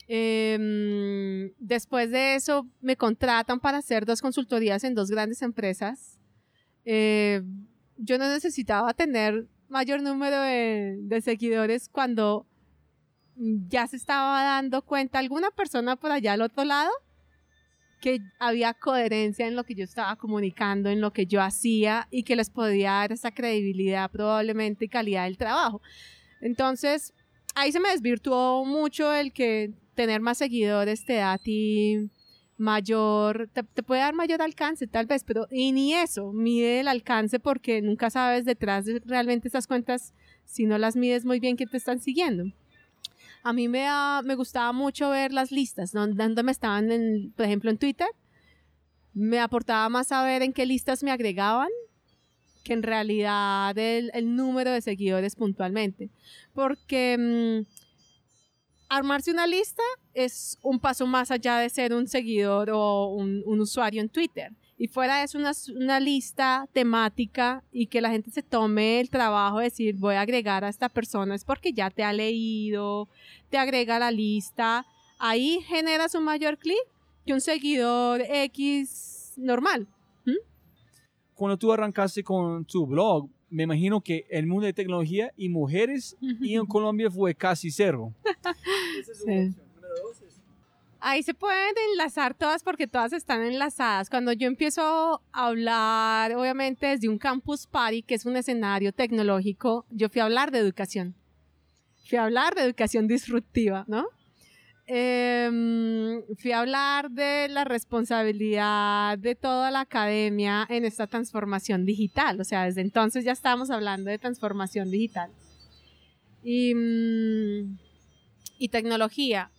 Em, después de eso me contratan para hacer dos consultorías en dos grandes empresas. Eh, yo no necesitaba tener mayor número de, seguidores cuando ya se estaba dando cuenta alguna persona por allá al otro lado que había coherencia en lo que yo estaba comunicando, en lo que yo hacía y que les podía dar esa credibilidad probablemente y calidad del trabajo. Entonces, ahí se me desvirtuó mucho el que tener más seguidores te da a ti mayor, te, puede dar mayor alcance tal vez, pero y ni eso, mide el alcance porque nunca sabes detrás de realmente esas cuentas si no las mides muy bien que te están siguiendo. A mí me, me gustaba mucho ver las listas, donde me estaban, en, por ejemplo, en Twitter. Me aportaba más saber en qué listas me agregaban que en realidad el, el número de seguidores puntualmente. Porque mm, armarse una lista es un paso más allá de ser un seguidor o un, usuario en Twitter. Y fuera es una, una, lista temática y que la gente se tome el trabajo de decir voy a agregar a esta persona es porque ya te ha leído, te agrega a la lista. Ahí generas un mayor clic que un seguidor X normal. Cuando tú arrancaste con tu blog, me imagino que el mundo de tecnología y mujeres y en Colombia fue casi cero. Ahí se pueden enlazar todas porque todas están enlazadas. Cuando yo empiezo a hablar, obviamente desde un campus party, que es un escenario tecnológico, yo fui a hablar de educación. Fui a hablar de educación disruptiva, ¿no? Em, fui a hablar de la responsabilidad de toda la academia en esta transformación digital. O sea, desde entonces ya estábamos hablando de transformación digital. Y, mm, y tecnología.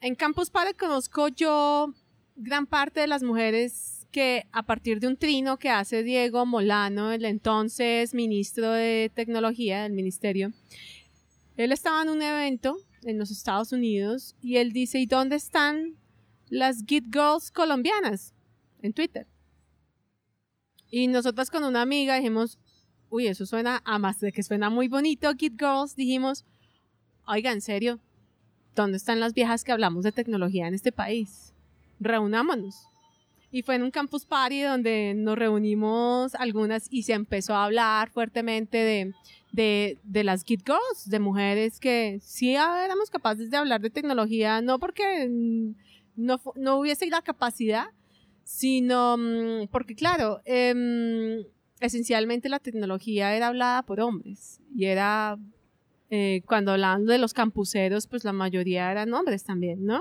En Campus Party conozco yo gran parte de las mujeres que a partir de un trino que hace Diego Molano, el entonces ministro de Tecnología del ministerio, él estaba en un evento en los Estados Unidos y él dice, ¿y dónde están las Git Girls colombianas? En Twitter. Y nosotras con una amiga dijimos, uy, eso suena, a más de que suena muy bonito, Git Girls, dijimos, oiga, en serio, ¿dónde están las viejas que hablamos de tecnología en este país? Reunámonos. Y fue en un campus party donde nos reunimos algunas y se empezó a hablar fuertemente de de, de las Git Girls, de mujeres que sí éramos capaces de hablar de tecnología, no porque no, no hubiese la capacidad, sino mm, porque, claro, em, esencialmente la tecnología era hablada por hombres y era, eh, cuando hablando de los campuseros, pues la mayoría eran hombres también, ¿no?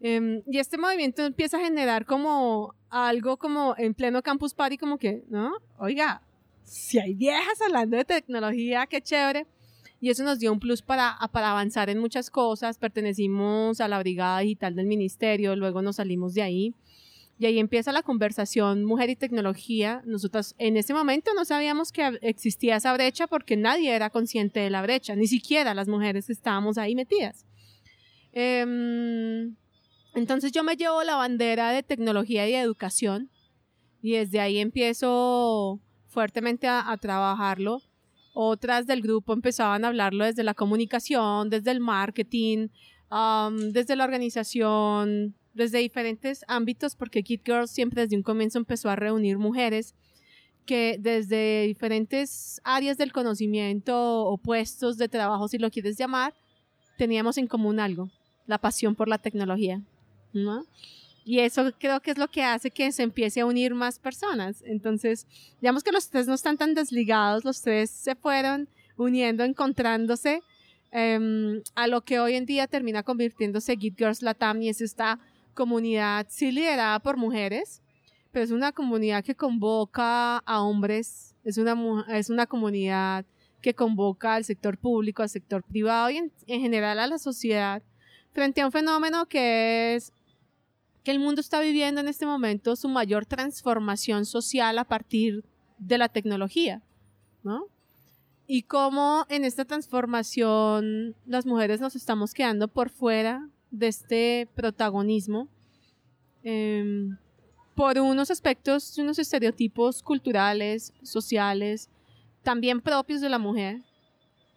Em, y este movimiento empieza a generar como algo como en pleno campus party, como que, ¿no? Oiga, si hay viejas hablando de tecnología, qué chévere. Y eso nos dio un plus para, para avanzar en muchas cosas. Pertenecimos a la Brigada Digital del Ministerio, luego nos salimos de ahí. Y ahí empieza la conversación mujer y tecnología. Nosotros en ese momento no sabíamos que existía esa brecha porque nadie era consciente de la brecha, ni siquiera las mujeres que estábamos ahí metidas. Em, entonces yo me llevo la bandera de tecnología y educación y desde ahí empiezo fuertemente a, trabajarlo. Otras del grupo empezaban a hablarlo desde la comunicación, desde el marketing, desde la organización, desde diferentes ámbitos, porque Kid Girls siempre desde un comienzo empezó a reunir mujeres que desde diferentes áreas del conocimiento o puestos de trabajo, si lo quieres llamar, teníamos en común algo, la pasión por la tecnología. ¿no? Y eso creo que es lo que hace que se empiece a unir más personas. Entonces, digamos que los tres no están tan desligados, los tres se fueron uniendo, encontrándose em, a lo que hoy en día termina convirtiéndose Git Girls Latam y es esta comunidad sí liderada por mujeres, pero es una comunidad que convoca a hombres, es una, es una comunidad que convoca al sector público, al sector privado y en, en general a la sociedad frente a un fenómeno que es que el mundo está viviendo en este momento su mayor transformación social a partir de la tecnología, ¿no? Y cómo en esta transformación las mujeres nos estamos quedando por fuera de este protagonismo eh, por unos aspectos, unos estereotipos culturales, sociales, también propios de la mujer,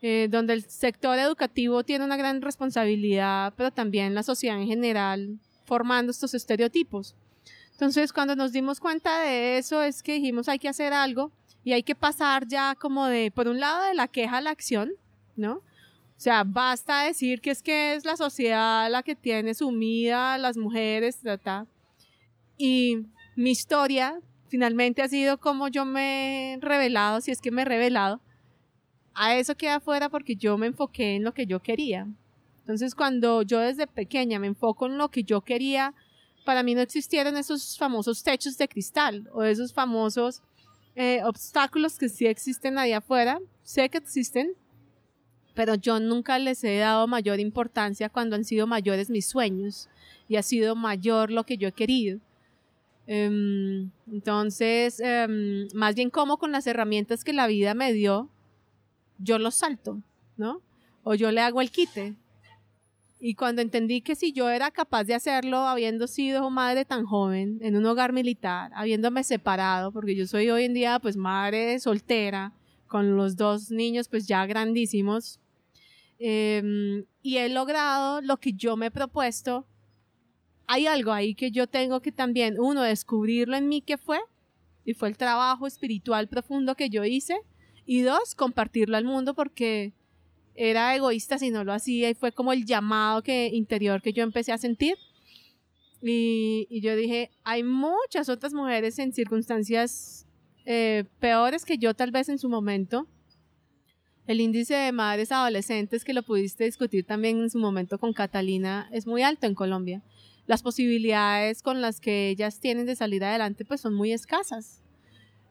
eh, donde el sector educativo tiene una gran responsabilidad, pero también la sociedad en general formando estos estereotipos. Entonces, cuando nos dimos cuenta de eso, es que dijimos hay que hacer algo y hay que pasar ya como de, por un lado, de la queja a la acción, ¿no? O sea, basta decir que es que es la sociedad la que tiene sumida a las mujeres, trata. Y mi historia finalmente ha sido como yo me he revelado, si es que me he revelado, a eso queda afuera porque yo me enfoqué en lo que yo quería. Entonces, cuando yo desde pequeña me enfoco en lo que yo quería, para mí no existieron esos famosos techos de cristal o esos famosos eh, obstáculos que sí existen ahí afuera. Sé que existen, pero yo nunca les he dado mayor importancia cuando han sido mayores mis sueños y ha sido mayor lo que yo he querido. Um, entonces, um, más bien como con las herramientas que la vida me dio, yo los salto, ¿no? O yo le hago el quite. Y cuando entendí que si yo era capaz de hacerlo, habiendo sido madre tan joven, en un hogar militar, habiéndome separado, porque yo soy hoy en día pues madre soltera, con los dos niños pues ya grandísimos, eh, y he logrado lo que yo me he propuesto, hay algo ahí que yo tengo que también, uno, descubrirlo en mí que fue, y fue el trabajo espiritual profundo que yo hice, y dos, compartirlo al mundo porque era egoísta si no lo hacía y fue como el llamado que, interior que yo empecé a sentir. Y, y yo dije, hay muchas otras mujeres en circunstancias eh, peores que yo tal vez en su momento. El índice de madres adolescentes que lo pudiste discutir también en su momento con Catalina es muy alto en Colombia las posibilidades con las que ellas tienen de salir adelante pues son muy escasas.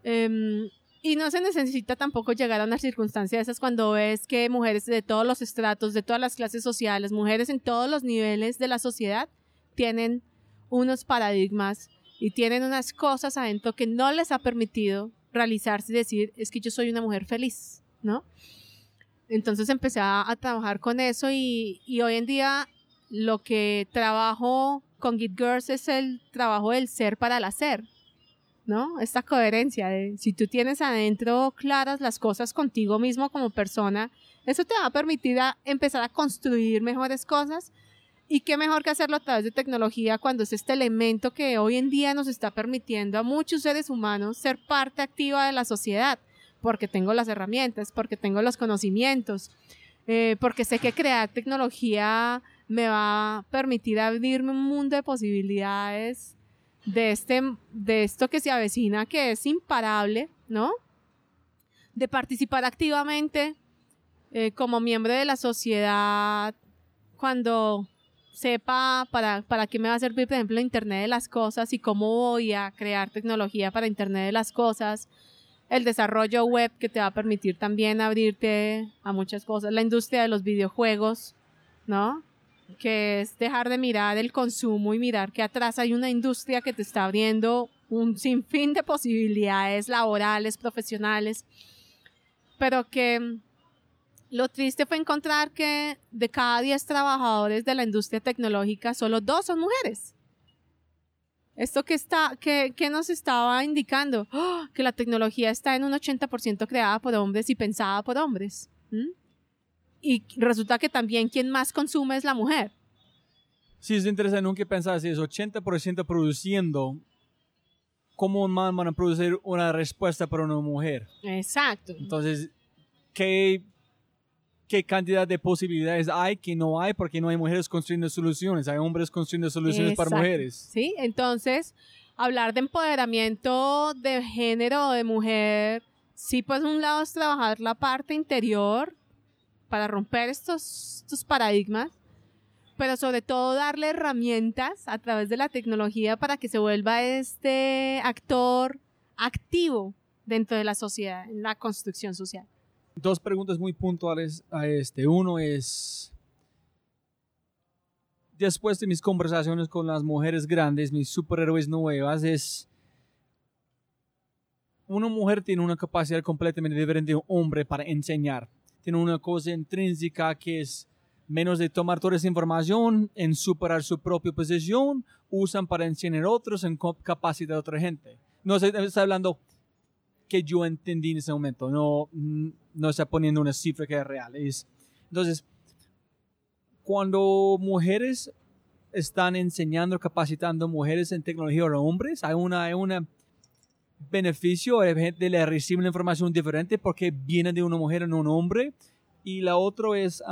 Um, y no se necesita tampoco llegar a una circunstancia de esas cuando ves que mujeres de todos los estratos, de todas las clases sociales, mujeres en todos los niveles de la sociedad, tienen unos paradigmas y tienen unas cosas adentro que no les ha permitido realizarse y decir, es que yo soy una mujer feliz, ¿no? Entonces empecé a, a trabajar con eso y, hoy en día lo que trabajo con Git Girls es el trabajo del ser para el hacer, ¿no? Esta coherencia de si tú tienes adentro claras las cosas contigo mismo como persona, eso te va a permitir empezar a construir mejores cosas. Y qué mejor que hacerlo a través de tecnología cuando es este elemento que hoy en día nos está permitiendo a muchos seres humanos ser parte activa de la sociedad, porque tengo las herramientas, porque tengo los conocimientos, eh, porque sé que crear tecnología me va a permitir abrirme un mundo de posibilidades de, este, de esto que se avecina, que es imparable, ¿no? De participar activamente eh, como miembro de la sociedad cuando sepa para, para qué me va a servir, por ejemplo, Internet de las Cosas y cómo voy a crear tecnología para Internet de las Cosas, el desarrollo web que te va a permitir también abrirte a muchas cosas, la industria de los videojuegos, ¿no? que es dejar de mirar el consumo y mirar que atrás hay una industria que te está abriendo un sinfín de posibilidades laborales, profesionales, pero que lo triste fue encontrar que de cada 10 trabajadores de la industria tecnológica, solo dos son mujeres. Esto que, está, que, que nos estaba indicando, ¡Oh! que la tecnología está en un 80% creada por hombres y pensada por hombres. ¿Mm? y resulta que también quien más consume es la mujer. Sí, es interesante nunca pensar si es 80% produciendo, ¿cómo más van a producir una respuesta para una mujer? Exacto. Entonces, ¿qué, qué cantidad de posibilidades hay que no hay porque no hay mujeres construyendo soluciones, hay hombres construyendo soluciones Exacto. para mujeres? Sí, entonces, hablar de empoderamiento de género o de mujer, sí, pues un lado es trabajar la parte interior, para romper estos, estos paradigmas, pero sobre todo darle herramientas a través de la tecnología para que se vuelva este actor activo dentro de la sociedad, en la construcción social. Dos preguntas muy puntuales a este. Uno es, después de mis conversaciones con las mujeres grandes, mis superhéroes nuevas, es, una mujer tiene una capacidad completamente diferente de un hombre para enseñar. Tiene una cosa intrínseca que es menos de tomar toda esa información en superar su propia posición, usan para enseñar a otros en capacidad de otra gente. No se está hablando que yo entendí en ese momento, no, no está poniendo una cifra que es real. Es, entonces, cuando mujeres están enseñando, capacitando mujeres en tecnología o hombres, hay una, hay una beneficio, de gente le recibe la información diferente porque viene de una mujer o no un hombre. Y la otra es,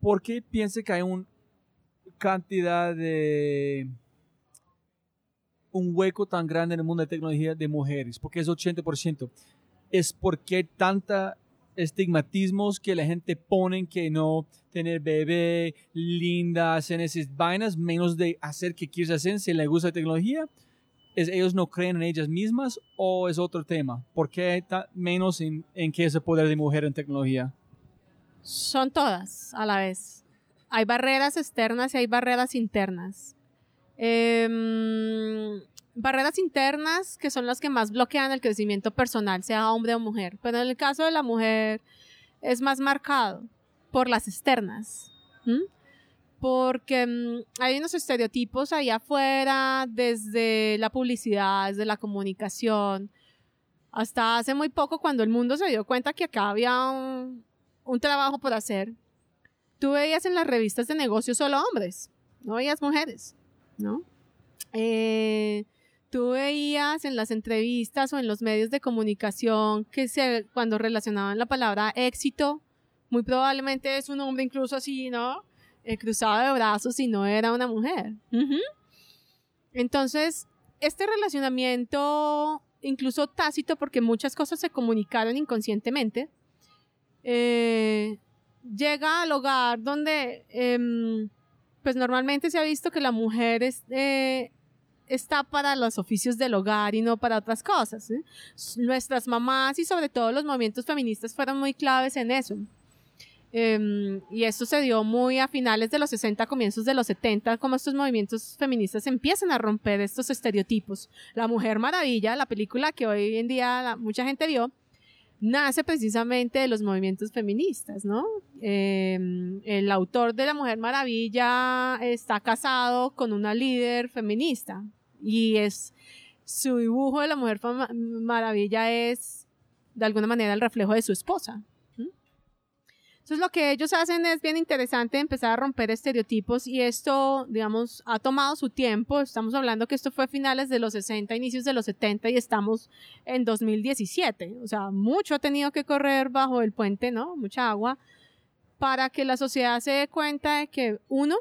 ¿por qué piensa que hay una cantidad de un hueco tan grande en el mundo de tecnología de mujeres? Porque es 80%. Es porque hay tanta estigmatismos que la gente pone que no tener bebé, linda, hacer esas vainas, menos de hacer que quieres hacer si le gusta la tecnología. ¿Es ellos no creen en ellas mismas o es otro tema? ¿Por qué menos en, en qué es el poder de mujer en tecnología? Son todas a la vez. Hay barreras externas y hay barreras internas. Em, barreras internas que son las que más bloquean el crecimiento personal, sea hombre o mujer. Pero en el caso de la mujer es más marcado por las externas. Porque mm, hay unos estereotipos ahí afuera, desde la publicidad, desde la comunicación, hasta hace muy poco cuando el mundo se dio cuenta que acá había un, un trabajo por hacer. Tú veías en las revistas de negocios solo hombres, no veías mujeres, ¿no? Eh, tú veías en las entrevistas o en los medios de comunicación que se, cuando relacionaban la palabra éxito, muy probablemente es un hombre incluso así, ¿no? Eh, cruzado de brazos y no era una mujer. Entonces, este relacionamiento, incluso tácito, porque muchas cosas se comunicaron inconscientemente, eh, llega al hogar donde, em, pues normalmente se ha visto que la mujer es, eh, está para los oficios del hogar y no para otras cosas. Nuestras mamás y sobre todo los movimientos feministas fueron muy claves en eso. Em, y esto se dio muy a finales de los 60, comienzos de los 70, como estos movimientos feministas empiezan a romper estos estereotipos. La Mujer Maravilla, la película que hoy en día mucha gente vio, nace precisamente de los movimientos feministas, ¿no? Em, el autor de La Mujer Maravilla está casado con una líder feminista y es su dibujo de la Mujer Maravilla es de alguna manera el reflejo de su esposa. Entonces lo que ellos hacen es bien interesante empezar a romper estereotipos y esto, digamos, ha tomado su tiempo. Estamos hablando que esto fue a finales de los 60, inicios de los 70 y estamos en 2017. O sea, mucho ha tenido que correr bajo el puente, ¿no? Mucha agua para que la sociedad se dé cuenta de que uno,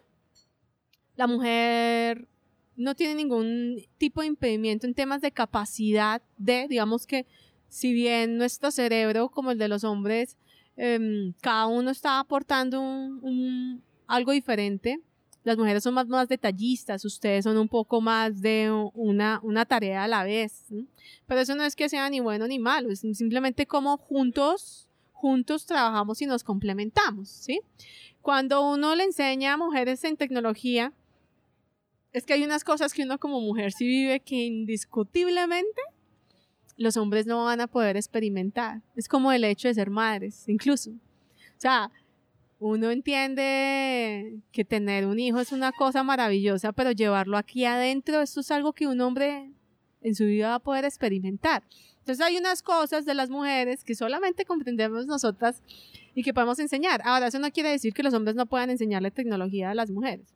la mujer no tiene ningún tipo de impedimento en temas de capacidad de, digamos que si bien nuestro cerebro, como el de los hombres, Em, cada uno está aportando algo diferente. Las mujeres son más, detallistas, ustedes son un poco más de una, una tarea a la vez. Pero eso no es que sea ni bueno ni malo, es simplemente como juntos, juntos trabajamos y nos complementamos, ¿sí? Cuando uno le enseña a mujeres en tecnología, es que hay unas cosas que uno como mujer sí vive que indiscutiblemente los hombres no van a poder experimentar. Es como el hecho de ser madres, incluso. O sea, uno entiende que tener un hijo es una cosa maravillosa, pero llevarlo aquí adentro, esto es algo que un hombre en su vida va a poder experimentar. Entonces hay unas cosas de las mujeres que solamente comprendemos nosotras y que podemos enseñar. Ahora, eso no quiere decir que los hombres no puedan enseñarle tecnología a las mujeres.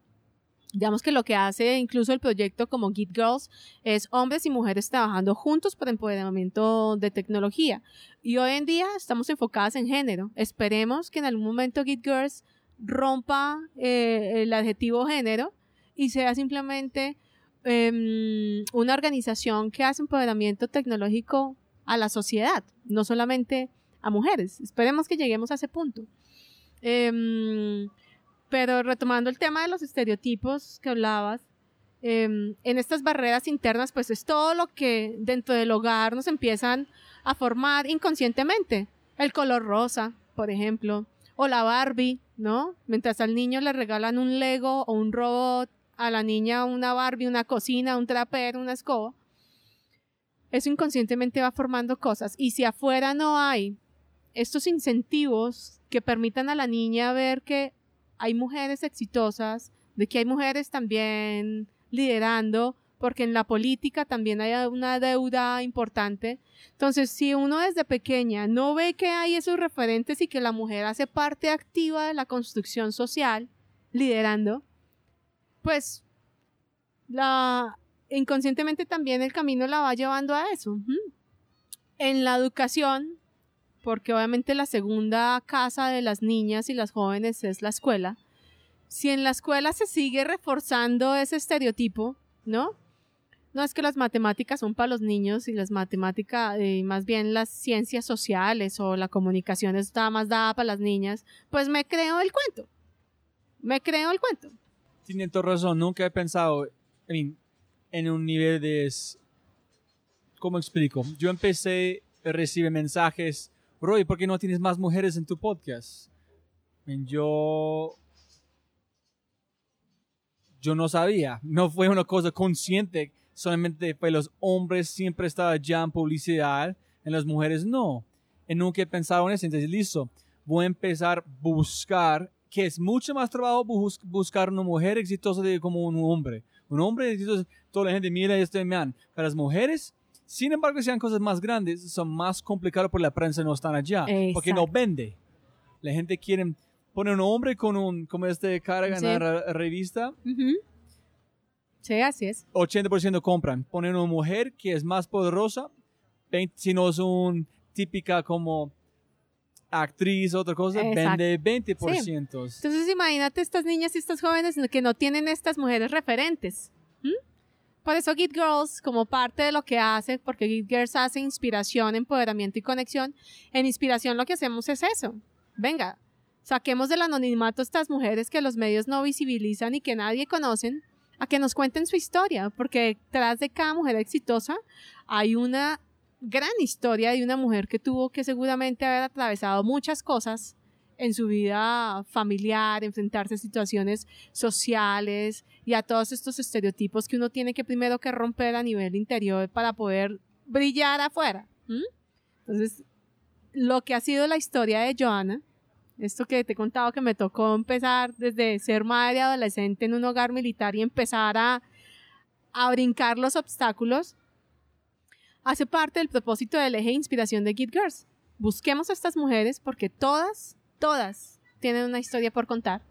Digamos que lo que hace incluso el proyecto como Git Girls es hombres y mujeres trabajando juntos por empoderamiento de tecnología. Y hoy en día estamos enfocadas en género. Esperemos que en algún momento Git Girls rompa eh, el adjetivo género y sea simplemente em, una organización que hace empoderamiento tecnológico a la sociedad, no solamente a mujeres. Esperemos que lleguemos a ese punto. Em, pero retomando el tema de los estereotipos que hablabas, em, en estas barreras internas, pues es todo lo que dentro del hogar nos empiezan a formar inconscientemente. El color rosa, por ejemplo, o la Barbie, ¿no? Mientras al niño le regalan un Lego o un robot, a la niña una Barbie, una cocina, un trapero, una escoba. Eso inconscientemente va formando cosas. Y si afuera no hay estos incentivos que permitan a la niña ver que hay mujeres exitosas, de que hay mujeres también liderando, porque en la política también hay una deuda importante. Entonces, si uno desde pequeña no ve que hay esos referentes y que la mujer hace parte activa de la construcción social, liderando, pues la inconscientemente también el camino la va llevando a eso. En la educación, porque obviamente la segunda casa de las niñas y las jóvenes es la escuela. Si en la escuela se sigue reforzando ese estereotipo, ¿no? No es que las matemáticas son para los niños y las matemáticas, y más bien las ciencias sociales o la comunicación está más dada para las niñas, pues me creo el cuento. Me creo el cuento. Tiene toda razón, nunca he pensado en un nivel de... ¿Cómo explico? Yo empecé a recibir mensajes, Roy, ¿por qué no tienes más mujeres en tu podcast? Yo yo no sabía, no fue una cosa consciente solamente fue los hombres siempre estaban ya en publicidad, en las mujeres no. Y nunca he pensado en eso, entonces listo, voy a empezar a buscar, que es mucho más trabajo buscar una mujer exitosa de como un hombre. Un hombre exitoso, toda la gente mira y este man. Para las mujeres, sin embargo, sean cosas más grandes, son más complicadas porque la prensa no está allá, porque no vende. La gente quiere poner un hombre con un, como este cara ganar revista. Sí, así es. 80% compran. Ponen una mujer que es más poderosa, si no es un típica como actriz, otra cosa, vende 20%. Entonces imagínate estas niñas y estas jóvenes que no tienen estas mujeres referentes. Por eso Git Girls, como parte de lo que hace, porque Git Girls hace inspiración, empoderamiento y conexión, en inspiración lo que hacemos es eso. Venga, saquemos del anonimato a estas mujeres que los medios no visibilizan y que nadie conocen a que nos cuenten su historia, porque detrás de cada mujer exitosa hay una gran historia de una mujer que tuvo que seguramente haber atravesado muchas cosas en su vida familiar, enfrentarse a situaciones sociales y a todos estos estereotipos que uno tiene que primero que romper a nivel interior para poder brillar afuera. Entonces, lo que ha sido la historia de Joana esto que te he contado que me tocó empezar desde ser madre adolescente en un hogar militar y empezar a, a brincar los obstáculos, hace parte del propósito del eje de inspiración de Git Girls. Busquemos a estas mujeres porque todas, todas tienen una historia por contar.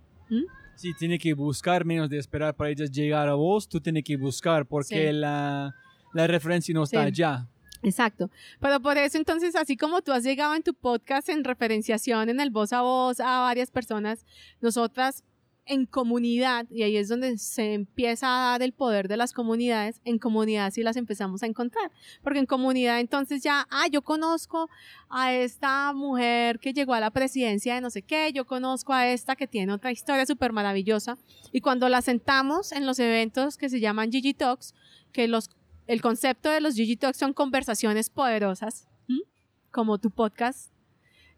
Sí, tiene que buscar menos de esperar para ellas llegar a vos, tú tienes que buscar porque la, la, referencia no está allá. Exacto. Pero por eso entonces, así como tú has llegado en tu podcast en referenciación, en el voz a voz a varias personas, nosotras en comunidad, y ahí es donde se empieza a dar el poder de las comunidades, en comunidad sí las empezamos a encontrar, porque en comunidad entonces ya, ah, yo conozco a esta mujer que llegó a la presidencia de no sé qué, yo conozco a esta que tiene otra historia súper maravillosa, y cuando la sentamos en los eventos que se llaman Gigi Talks, que los el concepto de los Gigi Talks son conversaciones poderosas, como tu podcast.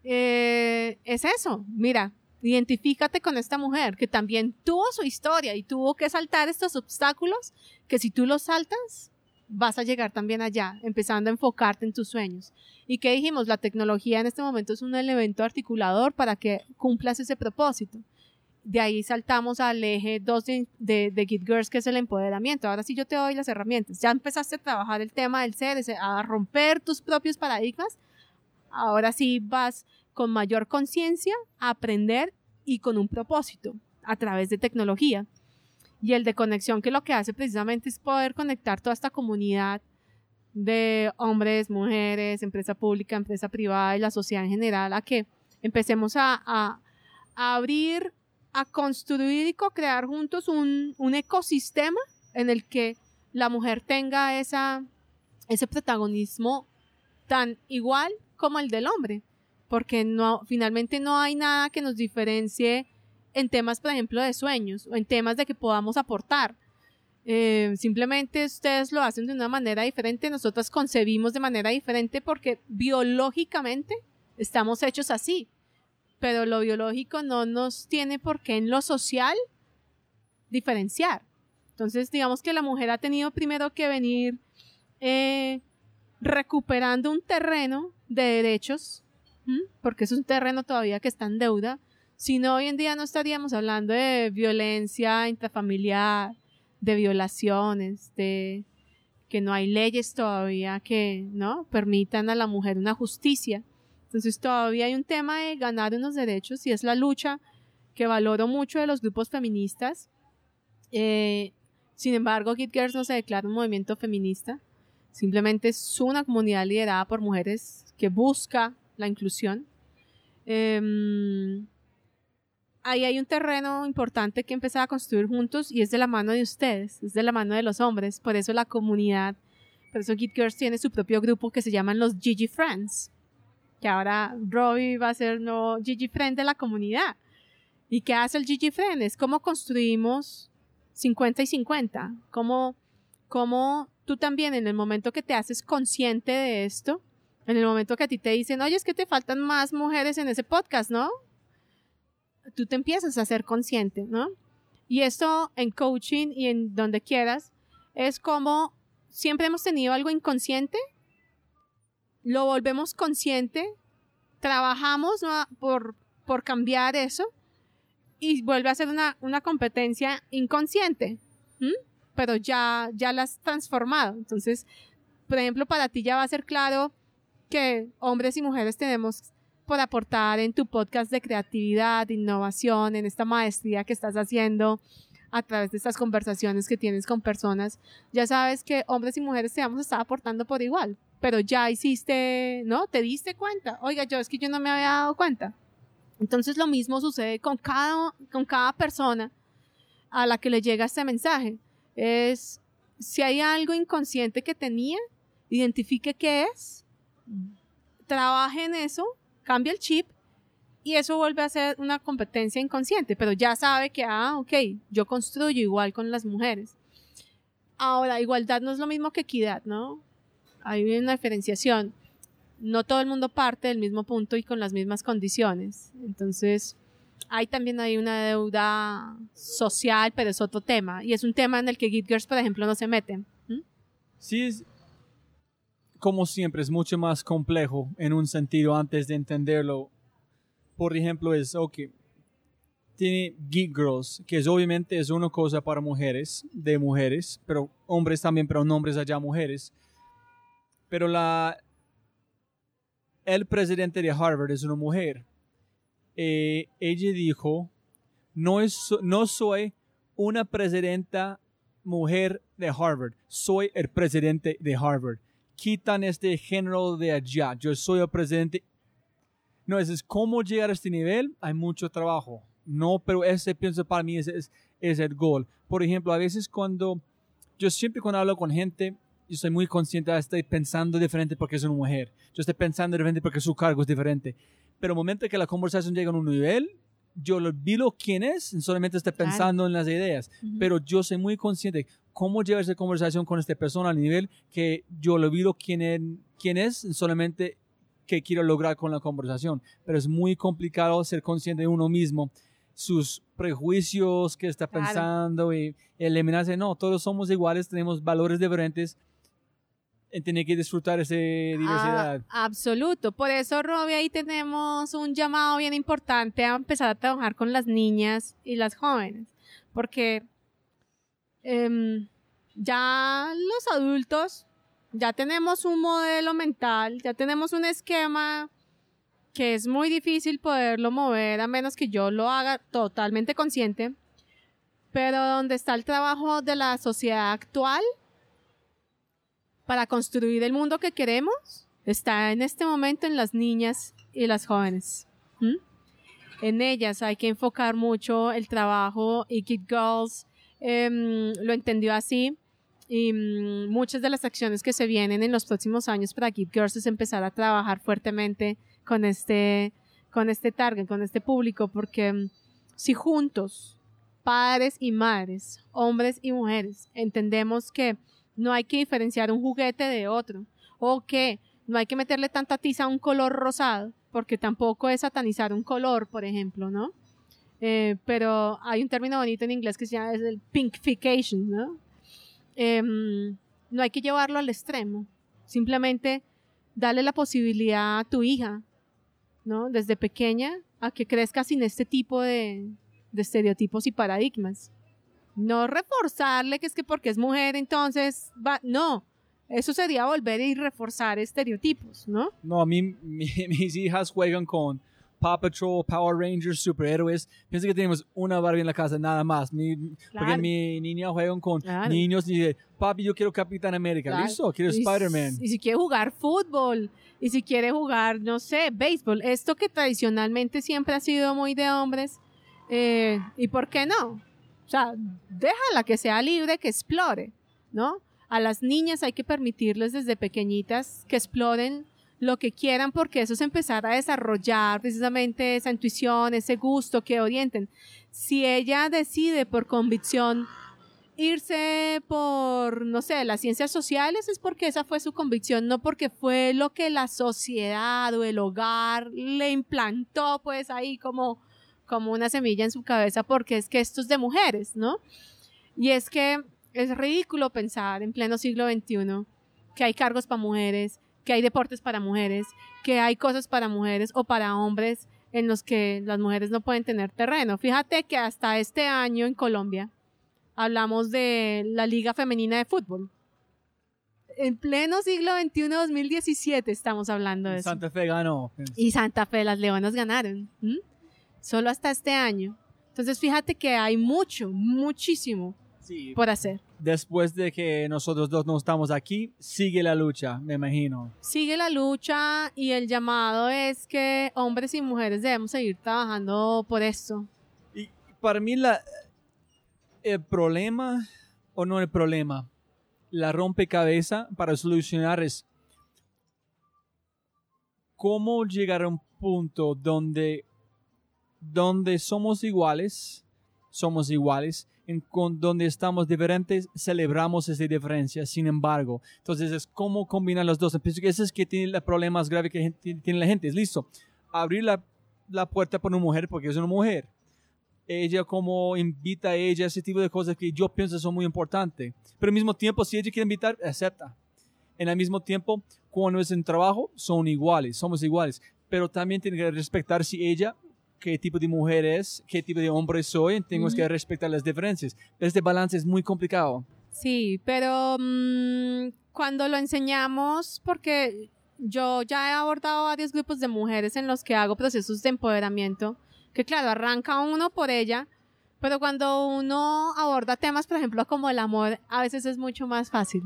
Eh, es eso, mira, identifícate con esta mujer que también tuvo su historia y tuvo que saltar estos obstáculos, que si tú los saltas, vas a llegar también allá, empezando a enfocarte en tus sueños. ¿Y qué dijimos? La tecnología en este momento es un elemento articulador para que cumplas ese propósito de ahí saltamos al eje 2 de, de, Git Girls, que es el empoderamiento. Ahora sí yo te doy las herramientas. Ya empezaste a trabajar el tema del ser, a romper tus propios paradigmas. Ahora sí vas con mayor conciencia a aprender y con un propósito a través de tecnología. Y el de conexión, que lo que hace precisamente es poder conectar toda esta comunidad de hombres, mujeres, empresa pública, empresa privada y la sociedad en general a que empecemos a, abrir a construir y co-crear juntos un, ecosistema en el que la mujer tenga esa, ese protagonismo tan igual como el del hombre, porque finalmente no hay nada que nos diferencie en temas, por ejemplo, de sueños o en temas de que podamos aportar. Eh, simplemente ustedes lo hacen de una manera diferente, nosotros concebimos de manera diferente porque biológicamente estamos hechos así, pero lo biológico no nos tiene por qué en lo social diferenciar. Entonces, digamos que la mujer ha tenido primero que venir eh, recuperando un terreno de derechos, porque es un terreno todavía que está en deuda. Si no, hoy en día no estaríamos hablando de violencia intrafamiliar, de violaciones, de que no hay leyes todavía que no permitan a la mujer una justicia. Entonces todavía hay un tema de ganar unos derechos y es la lucha que valoro mucho de los grupos feministas. Eh, sin embargo, Kid Girls no se declara un movimiento feminista. Simplemente es una comunidad liderada por mujeres que busca la inclusión. Em, ahí hay un terreno importante que empezar a construir juntos y es de la mano de ustedes, es de la mano de los hombres. Por eso la comunidad, por eso Kid Girls tiene su propio grupo que se llaman los Gigi Friends, que ahora Robbie va a ser no Gigi Friend de la comunidad. ¿Y qué hace el Gigi Friend? Es cómo construimos 50 y 50, cómo, cómo tú también en el momento que te haces consciente de esto, en el momento que a ti te dicen, oye, es que te faltan más mujeres en ese podcast, ¿no? Tú te empiezas a ser consciente, ¿no? Y esto en coaching y en donde quieras, es como siempre hemos tenido algo inconsciente, lo volvemos consciente, trabajamos por, por cambiar eso y vuelve a ser una, una competencia inconsciente, pero ya, ya la has transformado. Entonces, por ejemplo, para ti ya va a ser claro que hombres y mujeres tenemos por aportar en tu podcast de creatividad, innovación, en esta maestría que estás haciendo a través de estas conversaciones que tienes con personas, ya sabes que hombres y mujeres te vamos a aportando por igual, pero ya hiciste, ¿no? Te diste cuenta. Oiga, yo es que yo no me había dado cuenta. Entonces lo mismo sucede con cada, con cada persona a la que le llega este mensaje. Es, si hay algo inconsciente que tenía, identifique qué es, trabaje en eso, cambia el chip y eso vuelve a ser una competencia inconsciente, pero ya sabe que, ah, ok, yo construyo igual con las mujeres. Ahora, igualdad no es lo mismo que equidad, ¿no? Hay una diferenciación. No todo el mundo parte del mismo punto y con las mismas condiciones. Entonces, hay también hay una deuda social, pero es otro tema. Y es un tema en el que Git por ejemplo, no se meten. Sí, es, como siempre, es mucho más complejo en un sentido antes de entenderlo. Por ejemplo, es, ok, tiene Geek Girls, que es obviamente es una cosa para mujeres, de mujeres, pero hombres también, pero hombres allá mujeres. Pero la, el presidente de Harvard es una mujer. Eh, ella dijo, no, es, no soy una presidenta mujer de Harvard, soy el presidente de Harvard quitan este género de allá. Yo soy el presidente. No, es, cómo llegar a este nivel. Hay mucho trabajo. No, pero ese pienso para mí es, es, el gol. Por ejemplo, a veces cuando yo siempre cuando hablo con gente, yo soy muy consciente, estoy pensando diferente porque es una mujer. Yo estoy pensando diferente porque su cargo es diferente. Pero el momento que la conversación llega a un nivel, yo lo olvido quién es, solamente estoy pensando en las ideas, pero yo soy muy consciente cómo llevar esa conversación con esta persona al nivel que yo olvido quién es, quién es, solamente qué quiero lograr con la conversación. Pero es muy complicado ser consciente de uno mismo, sus prejuicios que está pensando y eliminarse. No, todos somos iguales, tenemos valores diferentes tener que disfrutar esa diversidad. Ah, absoluto. Por eso, Robbie, ahí tenemos un llamado bien importante a empezar a trabajar con las niñas y las jóvenes. Porque em, ya los adultos, ya tenemos un modelo mental, ya tenemos un esquema que es muy difícil poderlo mover a menos que yo lo haga totalmente consciente. Pero donde está el trabajo de la sociedad actual, para construir el mundo que queremos está en este momento en las niñas y las jóvenes. En ellas hay que enfocar mucho el trabajo y Kid Girls em, lo entendió así. Y mm, muchas de las acciones que se vienen en los próximos años para Kid Girls es empezar a trabajar fuertemente con este, con este target, con este público, porque mm, si juntos, padres y madres, hombres y mujeres, entendemos que no hay que diferenciar un juguete de otro. O que no hay que meterle tanta tiza a un color rosado. porque tampoco es satanizar un color, por ejemplo, ¿no? Eh, pero hay un término bonito en inglés que se llama es el pinkification, ¿no? Em, no hay que llevarlo al extremo, simplemente darle la posibilidad a tu hija, ¿no? Desde pequeña a que crezca sin este tipo de, de estereotipos y paradigmas. No reforzarle que es que porque es mujer entonces va, no, eso sería volver y reforzar estereotipos, ¿no? No, a mí mi- mis hijas juegan con Paw Patrol, Power Rangers, superhéroes. Pienso que tenemos una Barbie en la casa, nada más. Mi- Porque Claro. mi niña juega con Claro. niños y dice, papi, yo quiero Capitán América. Claro. ¿Listo? Quiero Spider-Man. Y si quiere jugar fútbol, y si quiere jugar, no sé, béisbol, esto que tradicionalmente siempre ha sido muy de hombres, eh, ¿y por qué no? O sea, déjala que sea libre, que explore, ¿no? A las niñas hay que permitirles desde pequeñitas que exploren lo que quieran porque eso es empezar a desarrollar precisamente esa intuición, ese gusto que orienten. Si ella decide por convicción irse por, no sé, las ciencias sociales es porque esa fue su convicción, no porque fue lo que la sociedad o el hogar le implantó pues ahí como, como una semilla en su cabeza porque es que esto es de mujeres, ¿no? Y es que es ridículo pensar en pleno siglo XXI que hay cargos para mujeres, que hay deportes para mujeres, que hay cosas para mujeres o para hombres en los que las mujeres no pueden tener terreno. Fíjate que hasta este año en Colombia hablamos de la Liga Femenina de Fútbol. En pleno siglo XXI, 2017 estamos hablando de eso. Santa Fe ganó. Y Santa Fe, las Leonas ganaron. Solo hasta este año. Entonces fíjate que hay mucho, muchísimo Sí. por hacer. Después de que nosotros dos no estamos aquí, sigue la lucha, me imagino. Sigue la lucha y el llamado es que hombres y mujeres debemos seguir trabajando por esto. Y para mí la, el problema, o no el problema, la rompecabezas para solucionar es cómo llegar a un punto donde, donde somos iguales, somos iguales, en con, donde estamos diferentes, celebramos esa diferencia, sin embargo. Entonces es cómo combinar los dos. Pienso que ese es que tiene el problema más grave que tiene la gente. Es listo, abrir la, la puerta para una mujer porque es una mujer ella como invita a ella, ese tipo de cosas que yo pienso son muy importantes. Pero al mismo tiempo, si ella quiere invitar, acepta. En el mismo tiempo, cuando es en trabajo, son iguales, somos iguales. Pero también tiene que respetar si ella, qué tipo de mujer es, qué tipo de hombre soy, Ujú. que respetar las diferencias. Este balance es muy complicado. Sí, pero mm, cuando lo enseñamos, porque yo ya he abordado varios grupos de mujeres en los que hago procesos de empoderamiento, que claro, arranca uno por ella, pero cuando uno aborda temas, por ejemplo, como el amor, a veces es mucho más fácil.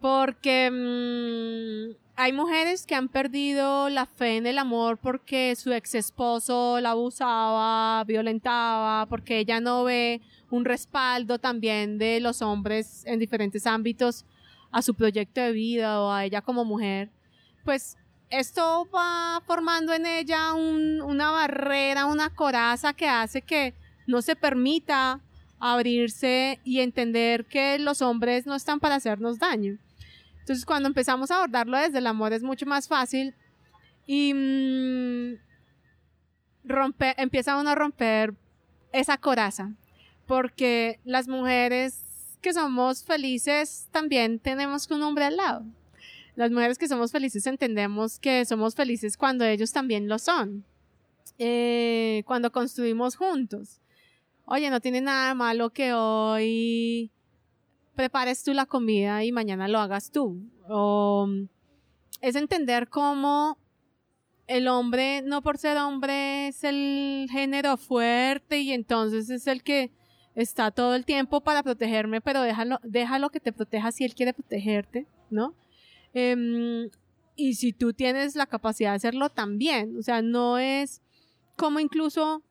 Porque mm, hay mujeres que han perdido la fe en el amor porque su ex esposo la abusaba, violentaba, porque ella no ve un respaldo también de los hombres en diferentes ámbitos a su proyecto de vida o a ella como mujer, pues esto va formando en ella un- una barrera, una coraza que hace que no se permita abrirse y entender que los hombres no están para hacernos daño. Entonces cuando empezamos a abordarlo desde el amor es mucho más fácil y mm, rompe, empieza uno a romper esa coraza porque las mujeres que somos felices también tenemos un hombre al lado. Las mujeres que somos felices entendemos que somos felices cuando ellos también lo son. Eh, cuando construimos juntos. Oye, no tiene nada malo que hoy prepares tú la comida y mañana lo hagas tú. Es entender cómo el hombre, no por ser hombre, es el género fuerte y entonces es el que está todo el tiempo para protegerme, pero déjalo, déjalo que te proteja si él quiere protegerte, ¿no? Em, y si tú tienes la capacidad de hacerlo también, o sea, no es como incluso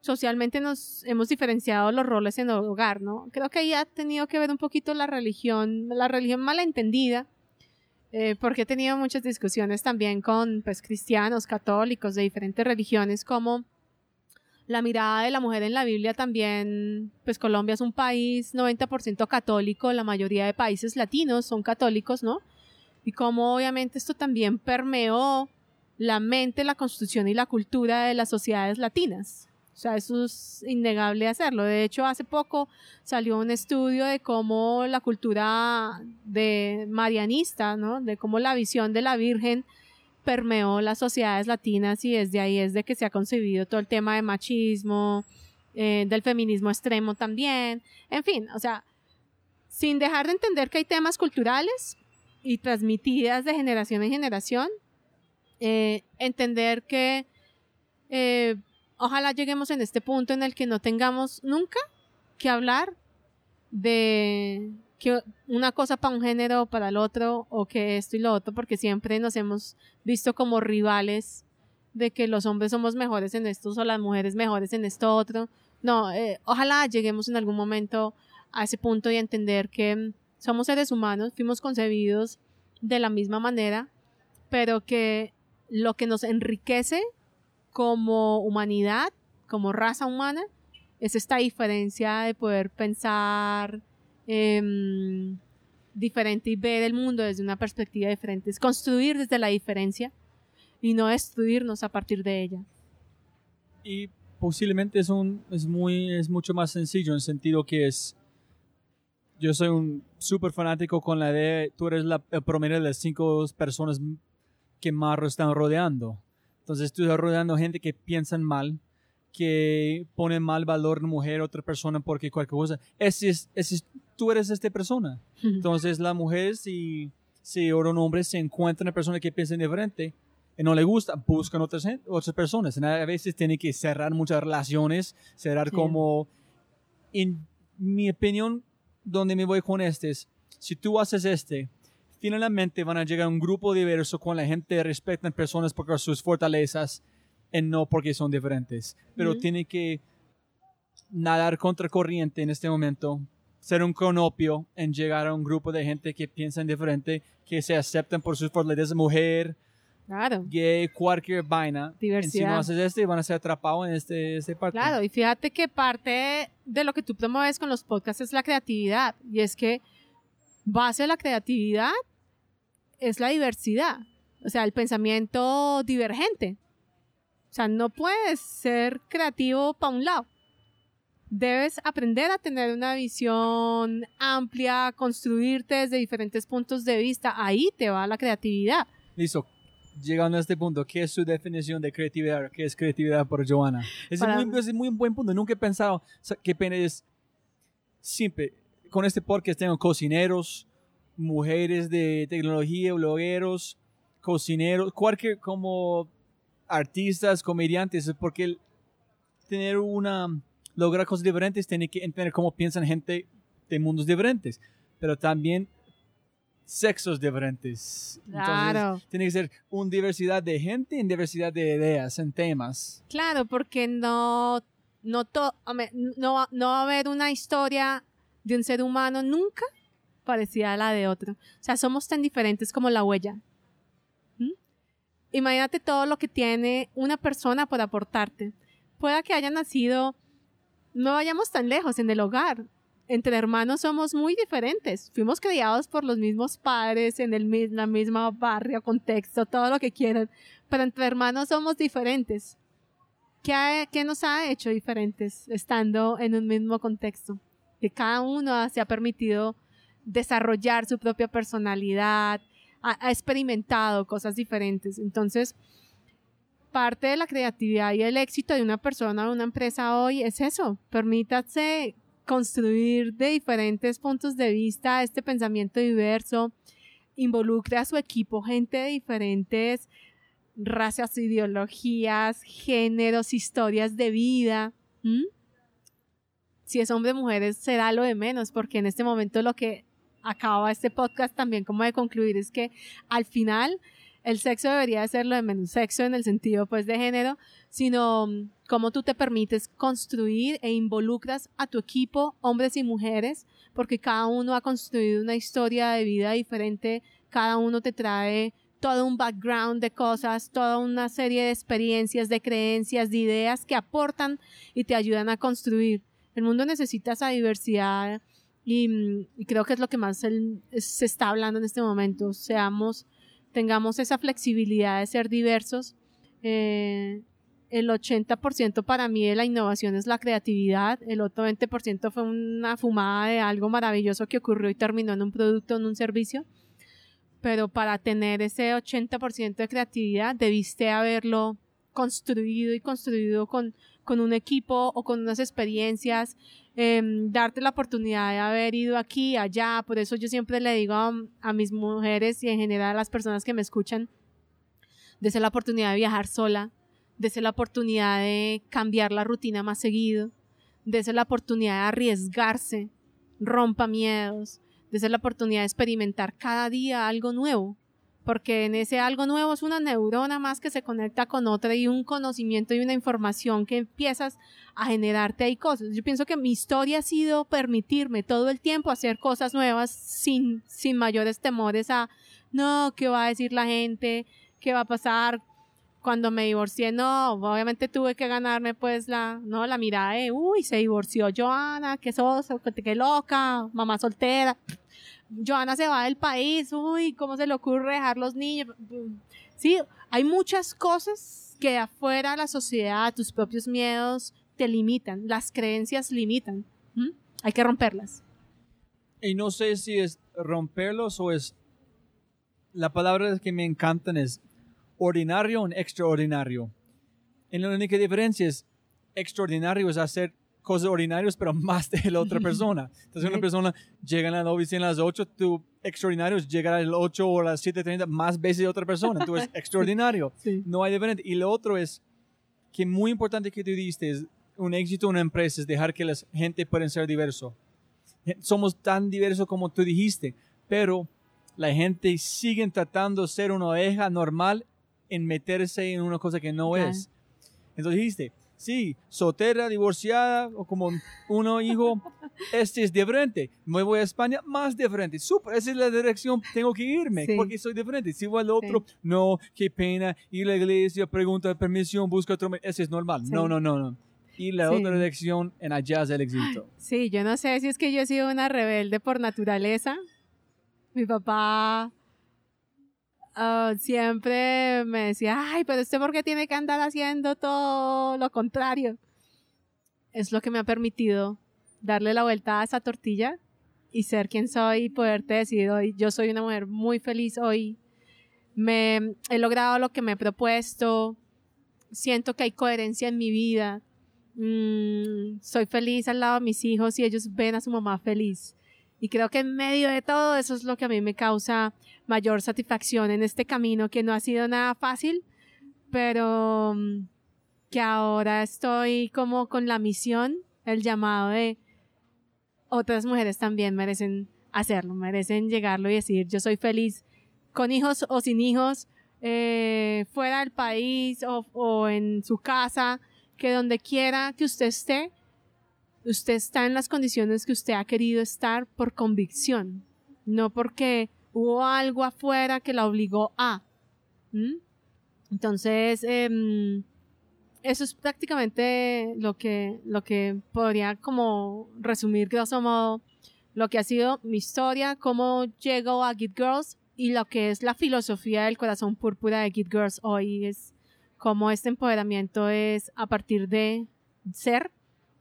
socialmente nos hemos diferenciado los roles en el hogar, ¿no? Creo que ahí ha tenido que ver un poquito la religión, la religión malentendida, eh, porque he tenido muchas discusiones también con pues, cristianos, católicos de diferentes religiones, como la mirada de la mujer en la Biblia también, pues Colombia es un país 90% católico, la mayoría de países latinos son católicos, ¿no? Y como obviamente esto también permeó la mente, la constitución y la cultura de las sociedades latinas. O sea, eso es innegable hacerlo. De hecho, hace poco salió un estudio de cómo la cultura de marianista, ¿no? De cómo la visión de la Virgen permeó las sociedades latinas y desde ahí es de que se ha concebido todo el tema de machismo, eh, del feminismo extremo también. En fin, o sea, sin dejar de entender que hay temas culturales y transmitidas de generación en generación, eh, entender que eh, ojalá lleguemos en este punto en el que no tengamos nunca que hablar de que una cosa para un género o para el otro o que esto y lo otro porque siempre nos hemos visto como rivales de que los hombres somos mejores en esto o las mujeres mejores en esto otro. No, eh, ojalá lleguemos en algún momento a ese punto y entender que somos seres humanos, fuimos concebidos de la misma manera, pero que lo que nos enriquece como humanidad, como raza humana, es esta diferencia de poder pensar em, diferente y ver el mundo desde una perspectiva diferente, es construir desde la diferencia y no destruirnos a partir de ella. Y posiblemente es, un, es, muy, es mucho más sencillo en sentido que es yo soy un súper fanático con la idea, tú eres la, el de las cinco personas que más están rodeando. Entonces estás rodeando gente que piensan mal, que ponen mal valor en mujer, otra persona porque cualquier cosa. Ese es, ese tú eres esta persona. Entonces la mujer, si, si un hombre se encuentra una persona que piensa diferente y no le gusta, buscan otras, otras personas. a veces tiene que cerrar muchas relaciones, cerrar como... En mi opinión, donde me voy con este es, si tú haces este, finalmente van a llegar un grupo diverso con la gente respecta personas por sus fortalezas y no porque son diferentes. Pero tiene que nadar contra corriente en este momento, ser un cronopio en llegar a un grupo de gente que piensan diferente, que se aceptan por sus fortalezas, mujer, Claro. gay, cualquier vaina. Diversidad. Si no haces este, van a ser atrapados en este, este parte. Claro, y fíjate que parte de lo que tú promueves con los podcasts es la creatividad. Y es que base de la creatividad es la diversidad. O sea, el pensamiento divergente. O sea, no puedes ser creativo para un lado. Debes aprender a tener una visión amplia, construirte desde diferentes puntos de vista. Ahí te va la creatividad. Listo llegando a este punto, ¿qué es su definición de creatividad? ¿Qué es creatividad por Joana? Es, muy, es muy buen punto. Nunca he pensado que es siempre. Con este podcast tengo cocineros, mujeres de tecnología, blogueros, cocineros, cualquier como artistas, comediantes, porque tener una, lograr cosas diferentes tiene que entender cómo piensan gente de mundos diferentes, pero también sexos diferentes. Claro. tiene que ser una diversidad de gente en diversidad de ideas, en temas. Claro, porque no, no, no, no va a haber una historia de un ser humano nunca parecida a la de otro. O sea, somos tan diferentes como la huella. ¿Mm? Imagínate todo lo que tiene una persona por aportarte. Pueda que haya nacido, no vayamos tan lejos, en el hogar entre hermanos somos muy diferentes. Fuimos criados por los mismos padres, en el, la misma barrio, contexto, todo lo que quieran, pero entre hermanos somos diferentes. ¿Qué, ¿Qué, nos ha hecho diferentes estando en un mismo contexto? Que cada uno se ha permitido desarrollar su propia personalidad, ha, experimentado cosas diferentes. Entonces, parte de la creatividad y el éxito de una persona o una empresa hoy es eso. Permítase construir de diferentes puntos de vista este pensamiento diverso, involucre a su equipo gente de diferentes razas, ideologías, géneros, historias de vida. Si es hombre o mujer será lo de menos, porque en este momento lo que acaba este podcast también como de concluir es que al final el sexo debería ser lo de menos sexo en el sentido pues de género, sino mm, cómo tú te permites construir e involucras a tu equipo, hombres y mujeres, porque cada uno ha construido una historia de vida diferente, cada uno te trae todo un background de cosas, toda una serie de experiencias, de creencias, de ideas que aportan y te ayudan a construir. El mundo necesita esa diversidad y, mm, creo que es lo que más se está hablando en este momento. Seamos tengamos esa flexibilidad de ser diversos. Eh, el 80% para mí de la innovación es la creatividad, el otro 20% fue una fumada de algo maravilloso que ocurrió y terminó en un producto, en un servicio. Pero para tener ese 80% de creatividad debiste haberlo construido y construido con, con un equipo o con unas experiencias, em, darte la oportunidad de haber ido aquí, allá. Por eso yo siempre le digo a, mis mujeres y en general a las personas que me escuchan, desde la oportunidad de viajar sola, desde la oportunidad de cambiar la rutina más seguido, desde la oportunidad de arriesgarse, rompa miedos, desde la oportunidad de experimentar cada día algo nuevo porque en ese algo nuevo es una neurona más que se conecta con otra y un conocimiento y una información que empiezas a generarte ahí cosas. Yo pienso que mi historia ha sido permitirme todo el tiempo hacer cosas nuevas sin, sin mayores temores a, no, ¿qué va a decir la gente? ¿Qué va a pasar? Cuando me divorcié, no, obviamente tuve que ganarme pues la, no, la mirada de, uy, se divorció Joana, qué sos, qué loca, mamá soltera. Joana se va del país, uy, ¿cómo se le ocurre dejar los niños? Sí, hay muchas cosas que afuera la sociedad, tus propios miedos te limitan, las creencias limitan. Hay que romperlas. Y no sé si es romperlos o es... La palabra que me encantan es ordinario o extraordinario. En la única diferencia es extraordinario es hacer cosas ordinarias, pero más de la otra persona. Entonces, una persona llega a la oficina a las 8, tú extraordinario es llegar a las 8 o a las 7.30 más veces de otra persona. Entonces, extraordinario. No hay diferente. Y lo otro es que muy importante que tú diste es un éxito en una empresa es dejar que la gente pueda ser diverso. Somos tan diversos como tú dijiste, pero la gente sigue tratando de ser una oveja normal en meterse en una cosa que no es. Entonces dijiste, sí, soltera, divorciada o como uno hijo, este es diferente. Me voy a España, más diferente. Súper, esa es la dirección, tengo que irme porque soy diferente. Si voy al otro, no, qué pena, ir a la iglesia, pregunta permisión, busca otro, ese es normal. No, no, no, no. Y la otra dirección en allá es el éxito. Sí, yo no sé si es que yo he sido una rebelde por naturaleza. Mi papá Ah, siempre me decía, ay, pero usted por qué tiene que andar haciendo todo lo contrario. Es lo que me ha permitido darle la vuelta a esa tortilla y ser quien soy y poderte decir hoy, yo soy una mujer muy feliz hoy. Me he logrado lo que me he propuesto. Siento que hay coherencia en mi vida. Mm, soy feliz al lado de mis hijos y ellos ven a su mamá feliz. Y creo que en medio de todo eso es lo que a mí me causa mayor satisfacción en este camino que no ha sido nada fácil, pero mm, que ahora estoy como con la misión, el llamado de otras mujeres también merecen hacerlo, merecen llegarlo y decir yo soy feliz con hijos o sin hijos, eh, fuera del país o, o en su casa, que donde quiera que usted esté, usted está en las condiciones que usted ha querido estar por convicción, no porque hubo algo afuera que la obligó a. Entonces, em, eso es prácticamente lo que, lo que podría como resumir grosso modo lo que ha sido mi historia, cómo llego a Git Girls y lo que es la filosofía del corazón púrpura de Git Girls hoy es cómo este empoderamiento es a partir de ser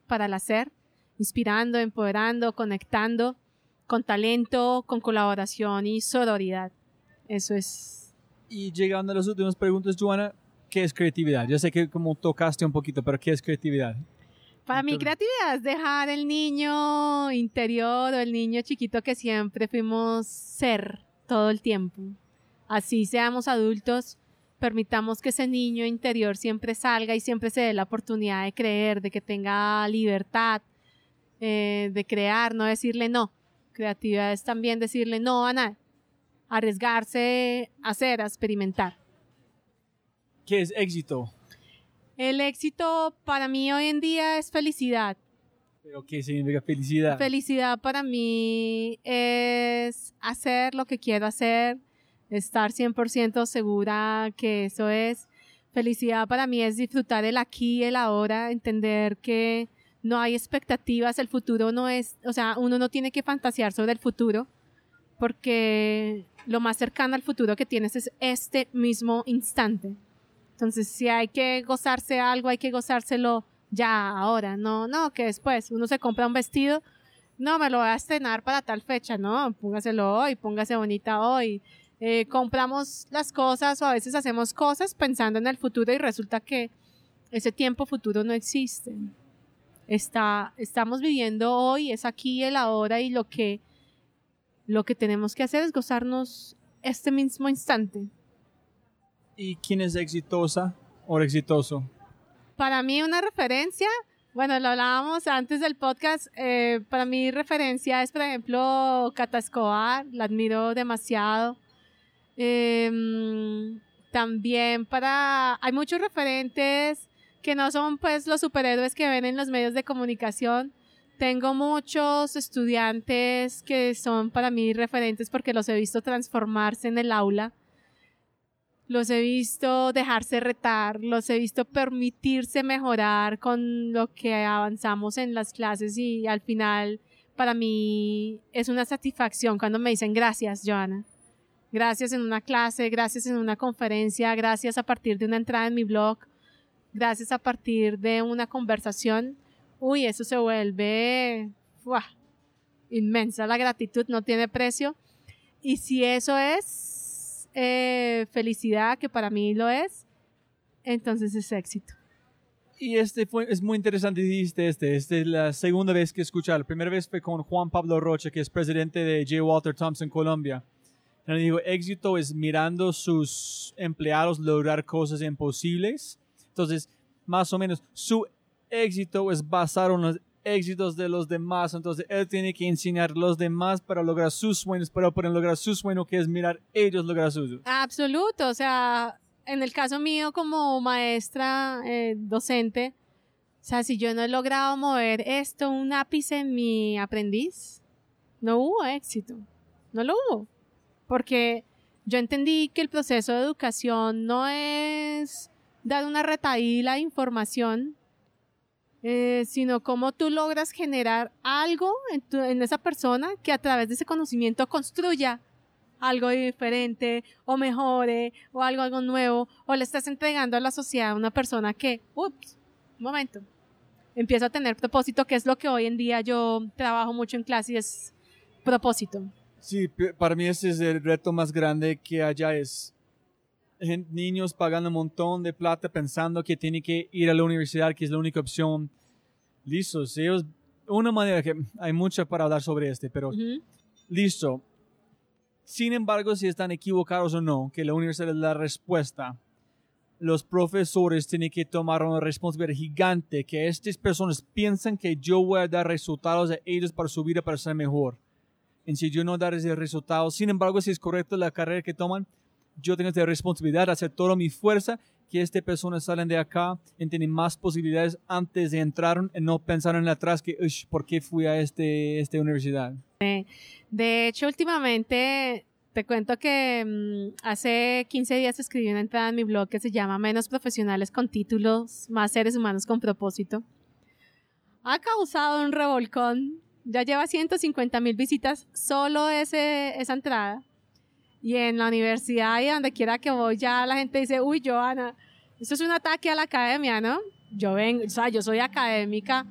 para el hacer, inspirando, empoderando, conectando con talento, con colaboración y sororidad. Eso es. Y llegando a las últimas preguntas, Joana, ¿qué es creatividad? Yo sé que como tocaste un poquito, pero ¿qué es creatividad? Para mí creatividad es dejar el niño interior o el niño chiquito que siempre fuimos ser todo el tiempo. Así seamos adultos, permitamos que ese niño interior siempre salga y siempre se dé la oportunidad de creer, de que tenga libertad, eh, de crear, no decirle no. Creatividad es también decirle no a nada, arriesgarse, a hacer, a experimentar. ¿Qué es éxito? El éxito para mí hoy en día es felicidad. ¿Pero qué significa felicidad? Felicidad para mí es hacer lo que quiero hacer, estar 100% segura que eso es. Felicidad para mí es disfrutar el aquí y el ahora, entender que no hay expectativas, el futuro no es, o sea, uno no tiene que fantasear sobre el futuro. porque lo más cercano al futuro que tienes es este mismo instante. Entonces, si hay que gozarse algo, hay que gozárselo ya, ahora, no, no, que después uno se compra un vestido, no, me lo voy a estrenar para tal fecha, no, póngaselo hoy, póngase bonita hoy. Eh, compramos las cosas o a veces hacemos cosas pensando en el futuro y resulta que ese tiempo futuro no existe. Está, estamos viviendo hoy, es aquí el ahora y lo que, lo que tenemos que hacer es gozarnos este mismo instante. ¿Y quién es exitosa o exitoso? Para mí una referencia, bueno, lo hablábamos antes del podcast, eh, para mí referencia es, por ejemplo, Cata Escobar, la admiro demasiado. Em, también para, hay muchos referentes que no son pues los superhéroes que ven en los medios de comunicación. Tengo muchos estudiantes que son para mí referentes porque los he visto transformarse en el aula los he visto dejarse retar, los he visto permitirse mejorar con lo que avanzamos en las clases y al final para mí es una satisfacción cuando me dicen gracias, Joana. Gracias en una clase, gracias en una conferencia, gracias a partir de una entrada en mi blog, gracias a partir de una conversación. Uy, eso se vuelve inmensa. La gratitud no tiene precio. Y si eso es eh, felicidad, que para mí lo es, entonces es éxito. Y este fue, es muy interesante, dijiste este, esta es la segunda vez que escuché, la primera vez fue con Juan Pablo Rocha, que es presidente de J. Walter Thompson Colombia. Y digo, éxito es mirando sus empleados lograr cosas imposibles. Entonces, más o menos, su éxito es basado en los éxitos de los demás. Entonces él tiene que enseñar a los demás para lograr sus sueños, para poder lograr su sueño, que es mirar ellos lograr sus. Absoluto. O sea, en el caso mío como maestra, eh, docente, o sea, si yo no he logrado mover esto, un ápice en mi aprendiz, no hubo éxito. No lo hubo. Porque yo entendí que el proceso de educación no es dar una retaíla de información, eh, sino cómo tú logras generar algo en, esa persona que a través de ese conocimiento construya algo diferente o mejore o algo, algo nuevo o le estás entregando a la sociedad a una persona que, ups, un momento, empieza a tener propósito, que es lo que hoy en día yo trabajo mucho en clase y es propósito. Sí, para mí ese es el reto más grande que haya es niños pagando un montón de plata pensando que tienen que ir a la universidad, que es la única opción. Listo, ellos, una manera que hay mucho para hablar sobre este, pero listo. Sin embargo, si están equivocados o no, que la universidad es la respuesta, los profesores tienen que tomar una responsabilidad gigante, que estas personas piensan que yo voy a dar resultados a ellos para su vida, para ser mejor. Yo no dar ese resultado, sin embargo, si es correcto la carrera que toman, yo tengo esta responsabilidad de hacer toda mi fuerza que estas personas salen de acá y tienen más posibilidades antes de entrar y no pensaron atrás que, ¿por qué fui a este, esta universidad? de hecho, últimamente te cuento que mm, hace 15 días escribí una entrada en mi blog que se llama Menos profesionales con títulos, más seres humanos con propósito. Ha causado un revolcón. Ya lleva 150 mil visitas solo ese, esa entrada. Y en la universidad y donde quiera que voy, ya la gente dice, uy, Joana, esto es un ataque a la academia, ¿no? Yo vengo, o sea, yo soy académica.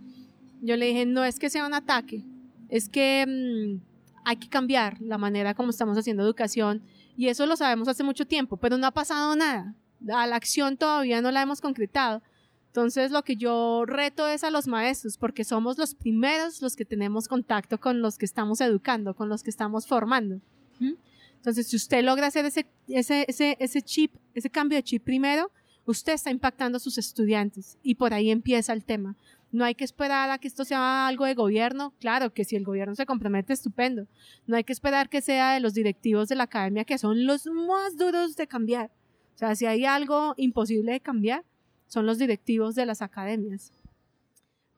Yo le dije, no es que sea un ataque, es que mm, hay que cambiar la manera como estamos haciendo educación. Y eso lo sabemos hace mucho tiempo, pero no ha pasado nada. A la acción todavía no la hemos concretado. Entonces lo que yo reto es a los maestros, porque somos los primeros los que tenemos contacto con los que estamos educando, con los que estamos formando. Entonces, si usted logra hacer ese, ese, ese, ese chip, ese cambio de chip primero, usted está impactando a sus estudiantes y por ahí empieza el tema. No hay que esperar a que esto sea algo de gobierno. Claro que si el gobierno se compromete, estupendo. No hay que esperar que sea de los directivos de la academia, que son los más duros de cambiar. O sea, si hay algo imposible de cambiar, son los directivos de las academias.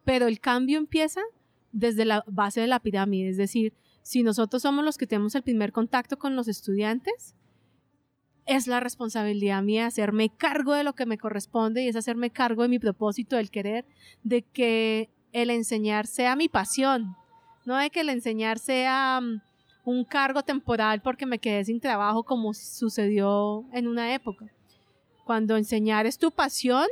Pero el cambio empieza desde la base de la pirámide, es decir, si nosotros somos los que tenemos el primer contacto con los estudiantes, es la responsabilidad mía hacerme cargo de lo que me corresponde y es hacerme cargo de mi propósito, del querer, de que el enseñar sea mi pasión, no de que el enseñar sea mm, un cargo temporal porque me quedé sin trabajo como sucedió en una época. Cuando enseñar es tu pasión,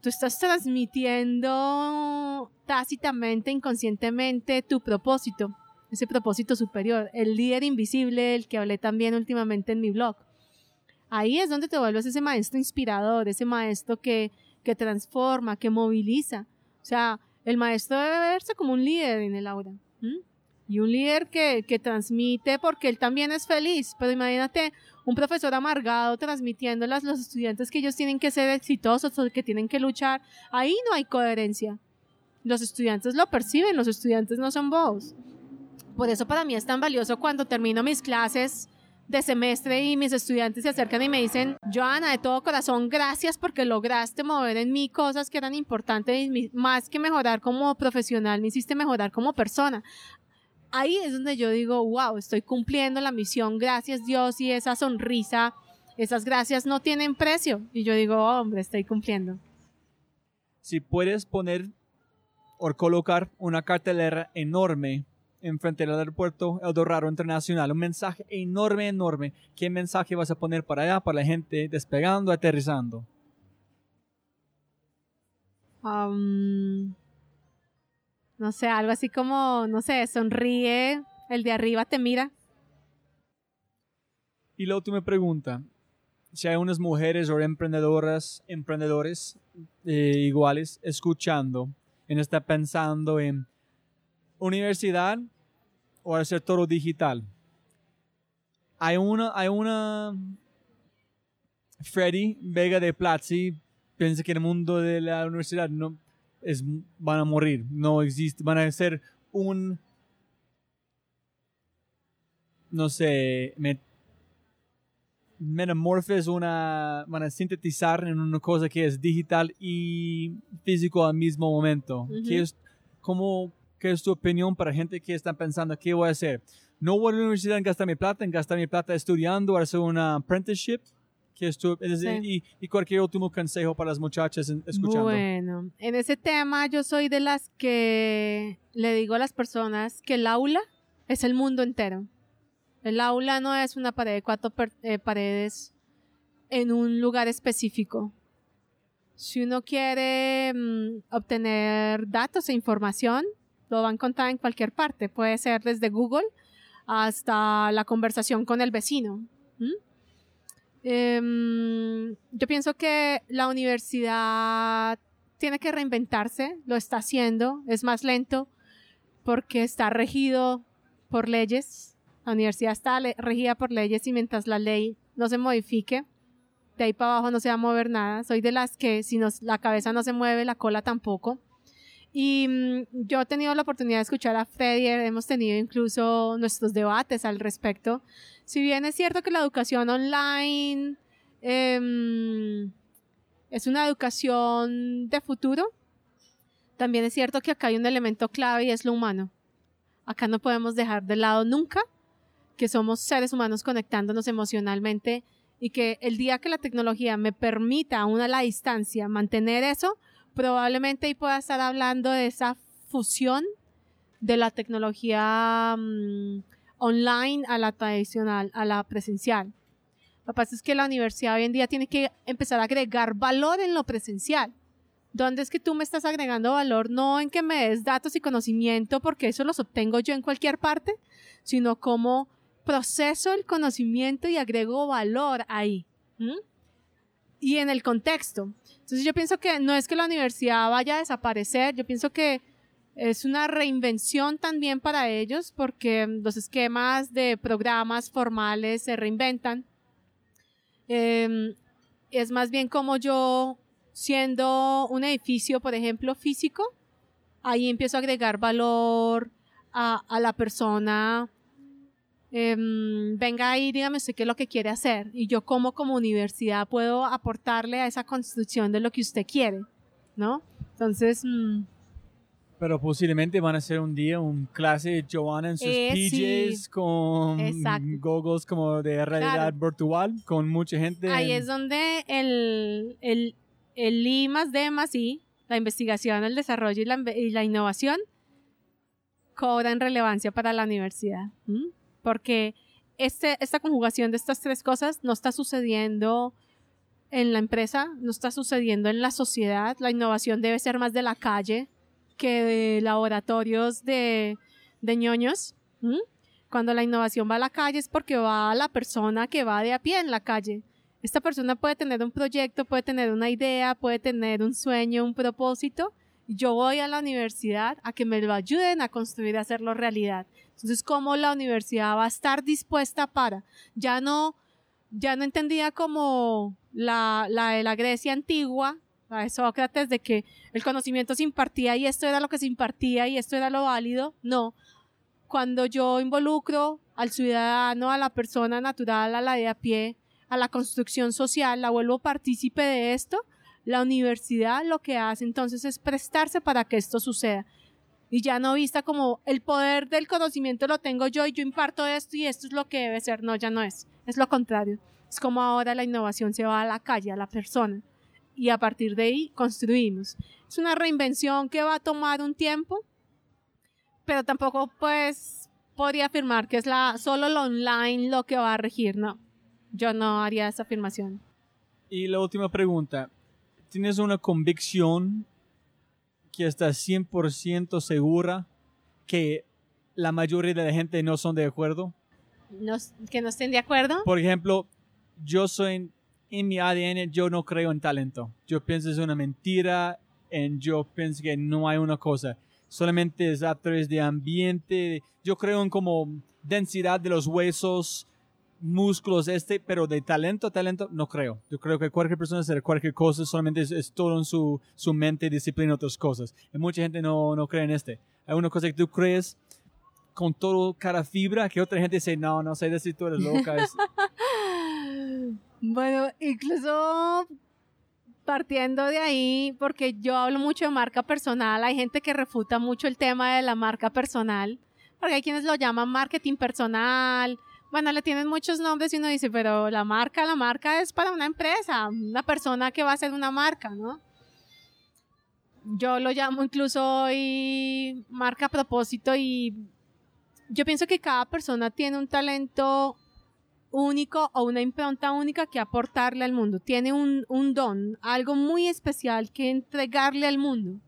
tú estás transmitiendo tácitamente, inconscientemente tu propósito, ese propósito superior, el líder invisible del que hablé también últimamente en mi blog. Ahí es donde te vuelves ese maestro inspirador, ese maestro que, que transforma, que moviliza. O sea, el maestro debe verse como un líder en el aula. Y un líder que, que transmite porque él también es feliz. Pero imagínate un profesor amargado transmitiéndole a los estudiantes que ellos tienen que ser exitosos o que tienen que luchar. Ahí no hay coherencia. Los estudiantes lo perciben, los estudiantes no son bobos. Por eso para mí es tan valioso cuando termino mis clases de semestre y mis estudiantes se acercan y me dicen, Joana, de todo corazón, gracias porque lograste mover en mí cosas que eran importantes y más que mejorar como profesional, me hiciste mejorar como persona. Ahí es donde yo digo, wow, estoy cumpliendo la misión, gracias Dios y esa sonrisa, esas gracias no tienen precio. Y yo digo, hombre, estoy cumpliendo. Si puedes poner o colocar una cartelera enorme enfrente del aeropuerto El Dorado Internacional. Un mensaje enorme, enorme. ¿Qué mensaje vas a poner para allá, para la gente despegando, aterrizando? Um, no sé, algo así como, no sé, sonríe, el de arriba te mira. Y la última pregunta, si hay unas mujeres o emprendedoras, emprendedores eh, iguales escuchando, en está pensando en universidad o hacer todo digital. Hay una, hay una Freddy Vega de Platzi piensa que el mundo de la universidad no es, van a morir, no existe, van a ser un, no sé, metamorfes, una, van a sintetizar en una cosa que es digital y físico al mismo momento. es, como ¿Qué es tu opinión para gente que está pensando qué voy a hacer? No voy a la universidad en gastar mi plata, en gastar mi plata estudiando, hacer una apprenticeship. ¿Qué es tu, y, y, cualquier último consejo para las muchachas escuchando. Bueno, en ese tema yo soy de las que le digo a las personas que el aula es el mundo entero. El aula no es una pared de cuatro eh, paredes en un lugar específico. Si uno quiere mm, obtener datos e información, lo van a encontrar en cualquier parte. Puede ser desde Google hasta la conversación con el vecino. Em, yo pienso que la universidad tiene que reinventarse, lo está haciendo, es más lento porque está regido por leyes. La universidad está regida por leyes y mientras la ley no se modifique, de ahí para abajo no se va a mover nada. Soy de las que si la cabeza no se mueve, la cola tampoco. Y mm, yo he tenido la oportunidad de escuchar a Freddy, hemos tenido incluso nuestros debates al respecto. Si bien es cierto que la educación online em, es una educación de futuro, también es cierto que acá hay un elemento clave y es lo humano. Acá no podemos dejar de lado nunca que somos seres humanos conectándonos emocionalmente y que el día que la tecnología me permita aún a la distancia mantener eso, probablemente ahí pueda estar hablando de esa fusión de la tecnología mm, online a la tradicional, a la presencial. Lo que pasa es que la universidad hoy en día tiene que empezar a agregar valor en lo presencial. ¿Dónde es que tú me estás agregando valor? No en que me des datos y conocimiento, porque eso los obtengo yo en cualquier parte, sino como proceso el conocimiento y agrego valor ahí. Y en el contexto. Entonces yo pienso que no es que la universidad vaya a desaparecer, yo pienso que es una reinvención también para ellos porque los esquemas de programas formales se reinventan. Em, es más bien como yo, siendo un edificio, por ejemplo, físico, ahí empiezo a agregar valor a, a la persona Em, venga ahí, dígame usted qué es lo que quiere hacer y yo como como universidad puedo aportarle a esa construcción de lo que usted quiere, ¿no? Entonces... Mm, pero posiblemente van a ser un día un clase de Joanna en sus eh, PJs con goggles como de realidad virtual, con mucha gente. Ahí es donde el, el, el I más D más I, la investigación, el desarrollo y la, y la innovación cobran relevancia para la universidad. Porque este, esta conjugación de estas tres cosas no está sucediendo en la empresa, no está sucediendo en la sociedad. La innovación debe ser más de la calle que de laboratorios de, de ñoños. Cuando la innovación va a la calle es porque va a la persona que va de a pie en la calle. Esta persona puede tener un proyecto, puede tener una idea, puede tener un sueño, un propósito. Yo voy a la universidad a que me lo ayuden a construir, a hacerlo realidad. Entonces, ¿cómo la universidad va a estar dispuesta para? Ya no, ya no entendía como la, la de la Grecia antigua, la de Sócrates, de que el conocimiento se impartía y esto era lo que se impartía y esto era lo válido. No. Cuando yo involucro al ciudadano, a la persona natural, a la de a pie, a la construcción social, la vuelvo partícipe de esto, la universidad lo que hace entonces es prestarse para que esto suceda. Y ya no vista como el poder del conocimiento lo tengo yo y yo imparto esto y esto es lo que debe ser. No, ya no es. Es lo contrario. Es como ahora la innovación se va a la calle, a la persona. Y a partir de ahí construimos. Es una reinvención que va a tomar un tiempo, pero tampoco pues podría afirmar que es la, solo lo online lo que va a regir. No, yo no haría esa afirmación. Y la última pregunta. ¿Tienes una convicción que estás 100% segura que la mayoría de la gente no son de acuerdo? No- que no estén de acuerdo. Por ejemplo, yo soy, en mi ADN, yo no creo en talento. Yo pienso es una mentira, y yo pienso que no hay una cosa. Solamente es a través de ambiente. Yo creo en como densidad de los huesos, músculos, este, pero de talento, talento, no creo. Yo creo que cualquier persona hace cualquier cosa, solamente es, es todo en su, su mente, disciplina, otras cosas. Y mucha gente no, no cree en este. Hay una cosa que tú crees con todo cara fibra, que otra gente dice, no, no sé decir, tú eres loca. Es- Bueno, incluso partiendo de ahí, porque yo hablo mucho de marca personal, hay gente que refuta mucho el tema de la marca personal, porque hay quienes lo llaman marketing personal. Bueno, le tienen muchos nombres y uno dice, pero la marca, la marca es para una empresa, una persona que va a ser una marca, ¿no? Yo lo llamo incluso hoy marca a propósito y yo pienso que cada persona tiene un talento único o una impronta única que aportarle al mundo. Tiene un, un don, algo muy especial que entregarle al mundo.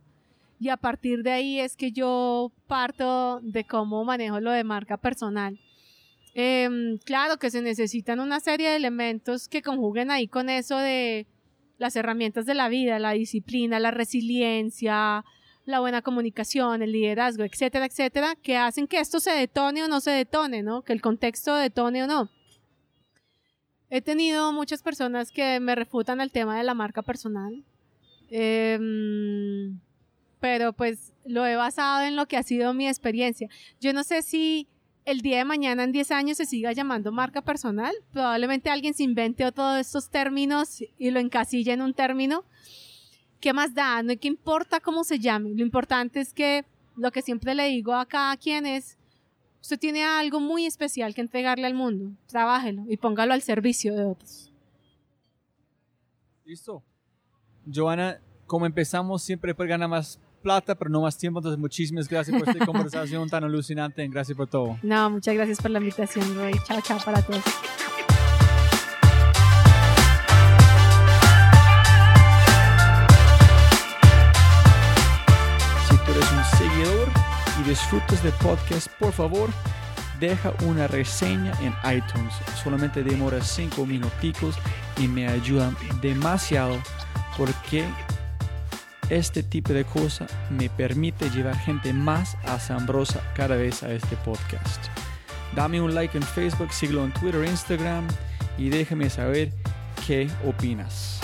Y a partir de ahí es que yo parto de cómo manejo lo de marca personal. Em, claro que se necesitan una serie de elementos que conjuguen ahí con eso de las herramientas de la vida, la disciplina, la resiliencia, la buena comunicación, el liderazgo, etcétera, etcétera, que hacen que esto se detone o no se detone, ¿no? Que el contexto detone o no. He tenido muchas personas que me refutan el tema de la marca personal, Em, pero pues lo he basado en lo que ha sido mi experiencia. Yo no sé si el día de mañana, en 10 años, se siga llamando marca personal. Probablemente alguien se invente todos estos términos y lo encasille en un término. ¿Qué más da? No importa cómo se llame. Lo importante es que lo que siempre le digo a cada quien es, usted tiene algo muy especial que entregarle al mundo. Trabájelo y póngalo al servicio de otros. Listo. Joana, como empezamos, siempre ganar más plata, pero no más tiempo. Entonces, muchísimas gracias por esta conversación tan alucinante. Gracias por todo. No, muchas gracias por la invitación, Roy. Chao, chao para todos. Si tú eres un seguidor y disfrutas del podcast, por favor, deja una reseña en iTunes. Solamente demora 5 minuticos y me ayudan demasiado porque este tipo de cosa me permite llevar gente más asombrosa cada vez a este podcast. Dame un like en Facebook, síguelo en Twitter, Instagram y déjame saber qué opinas.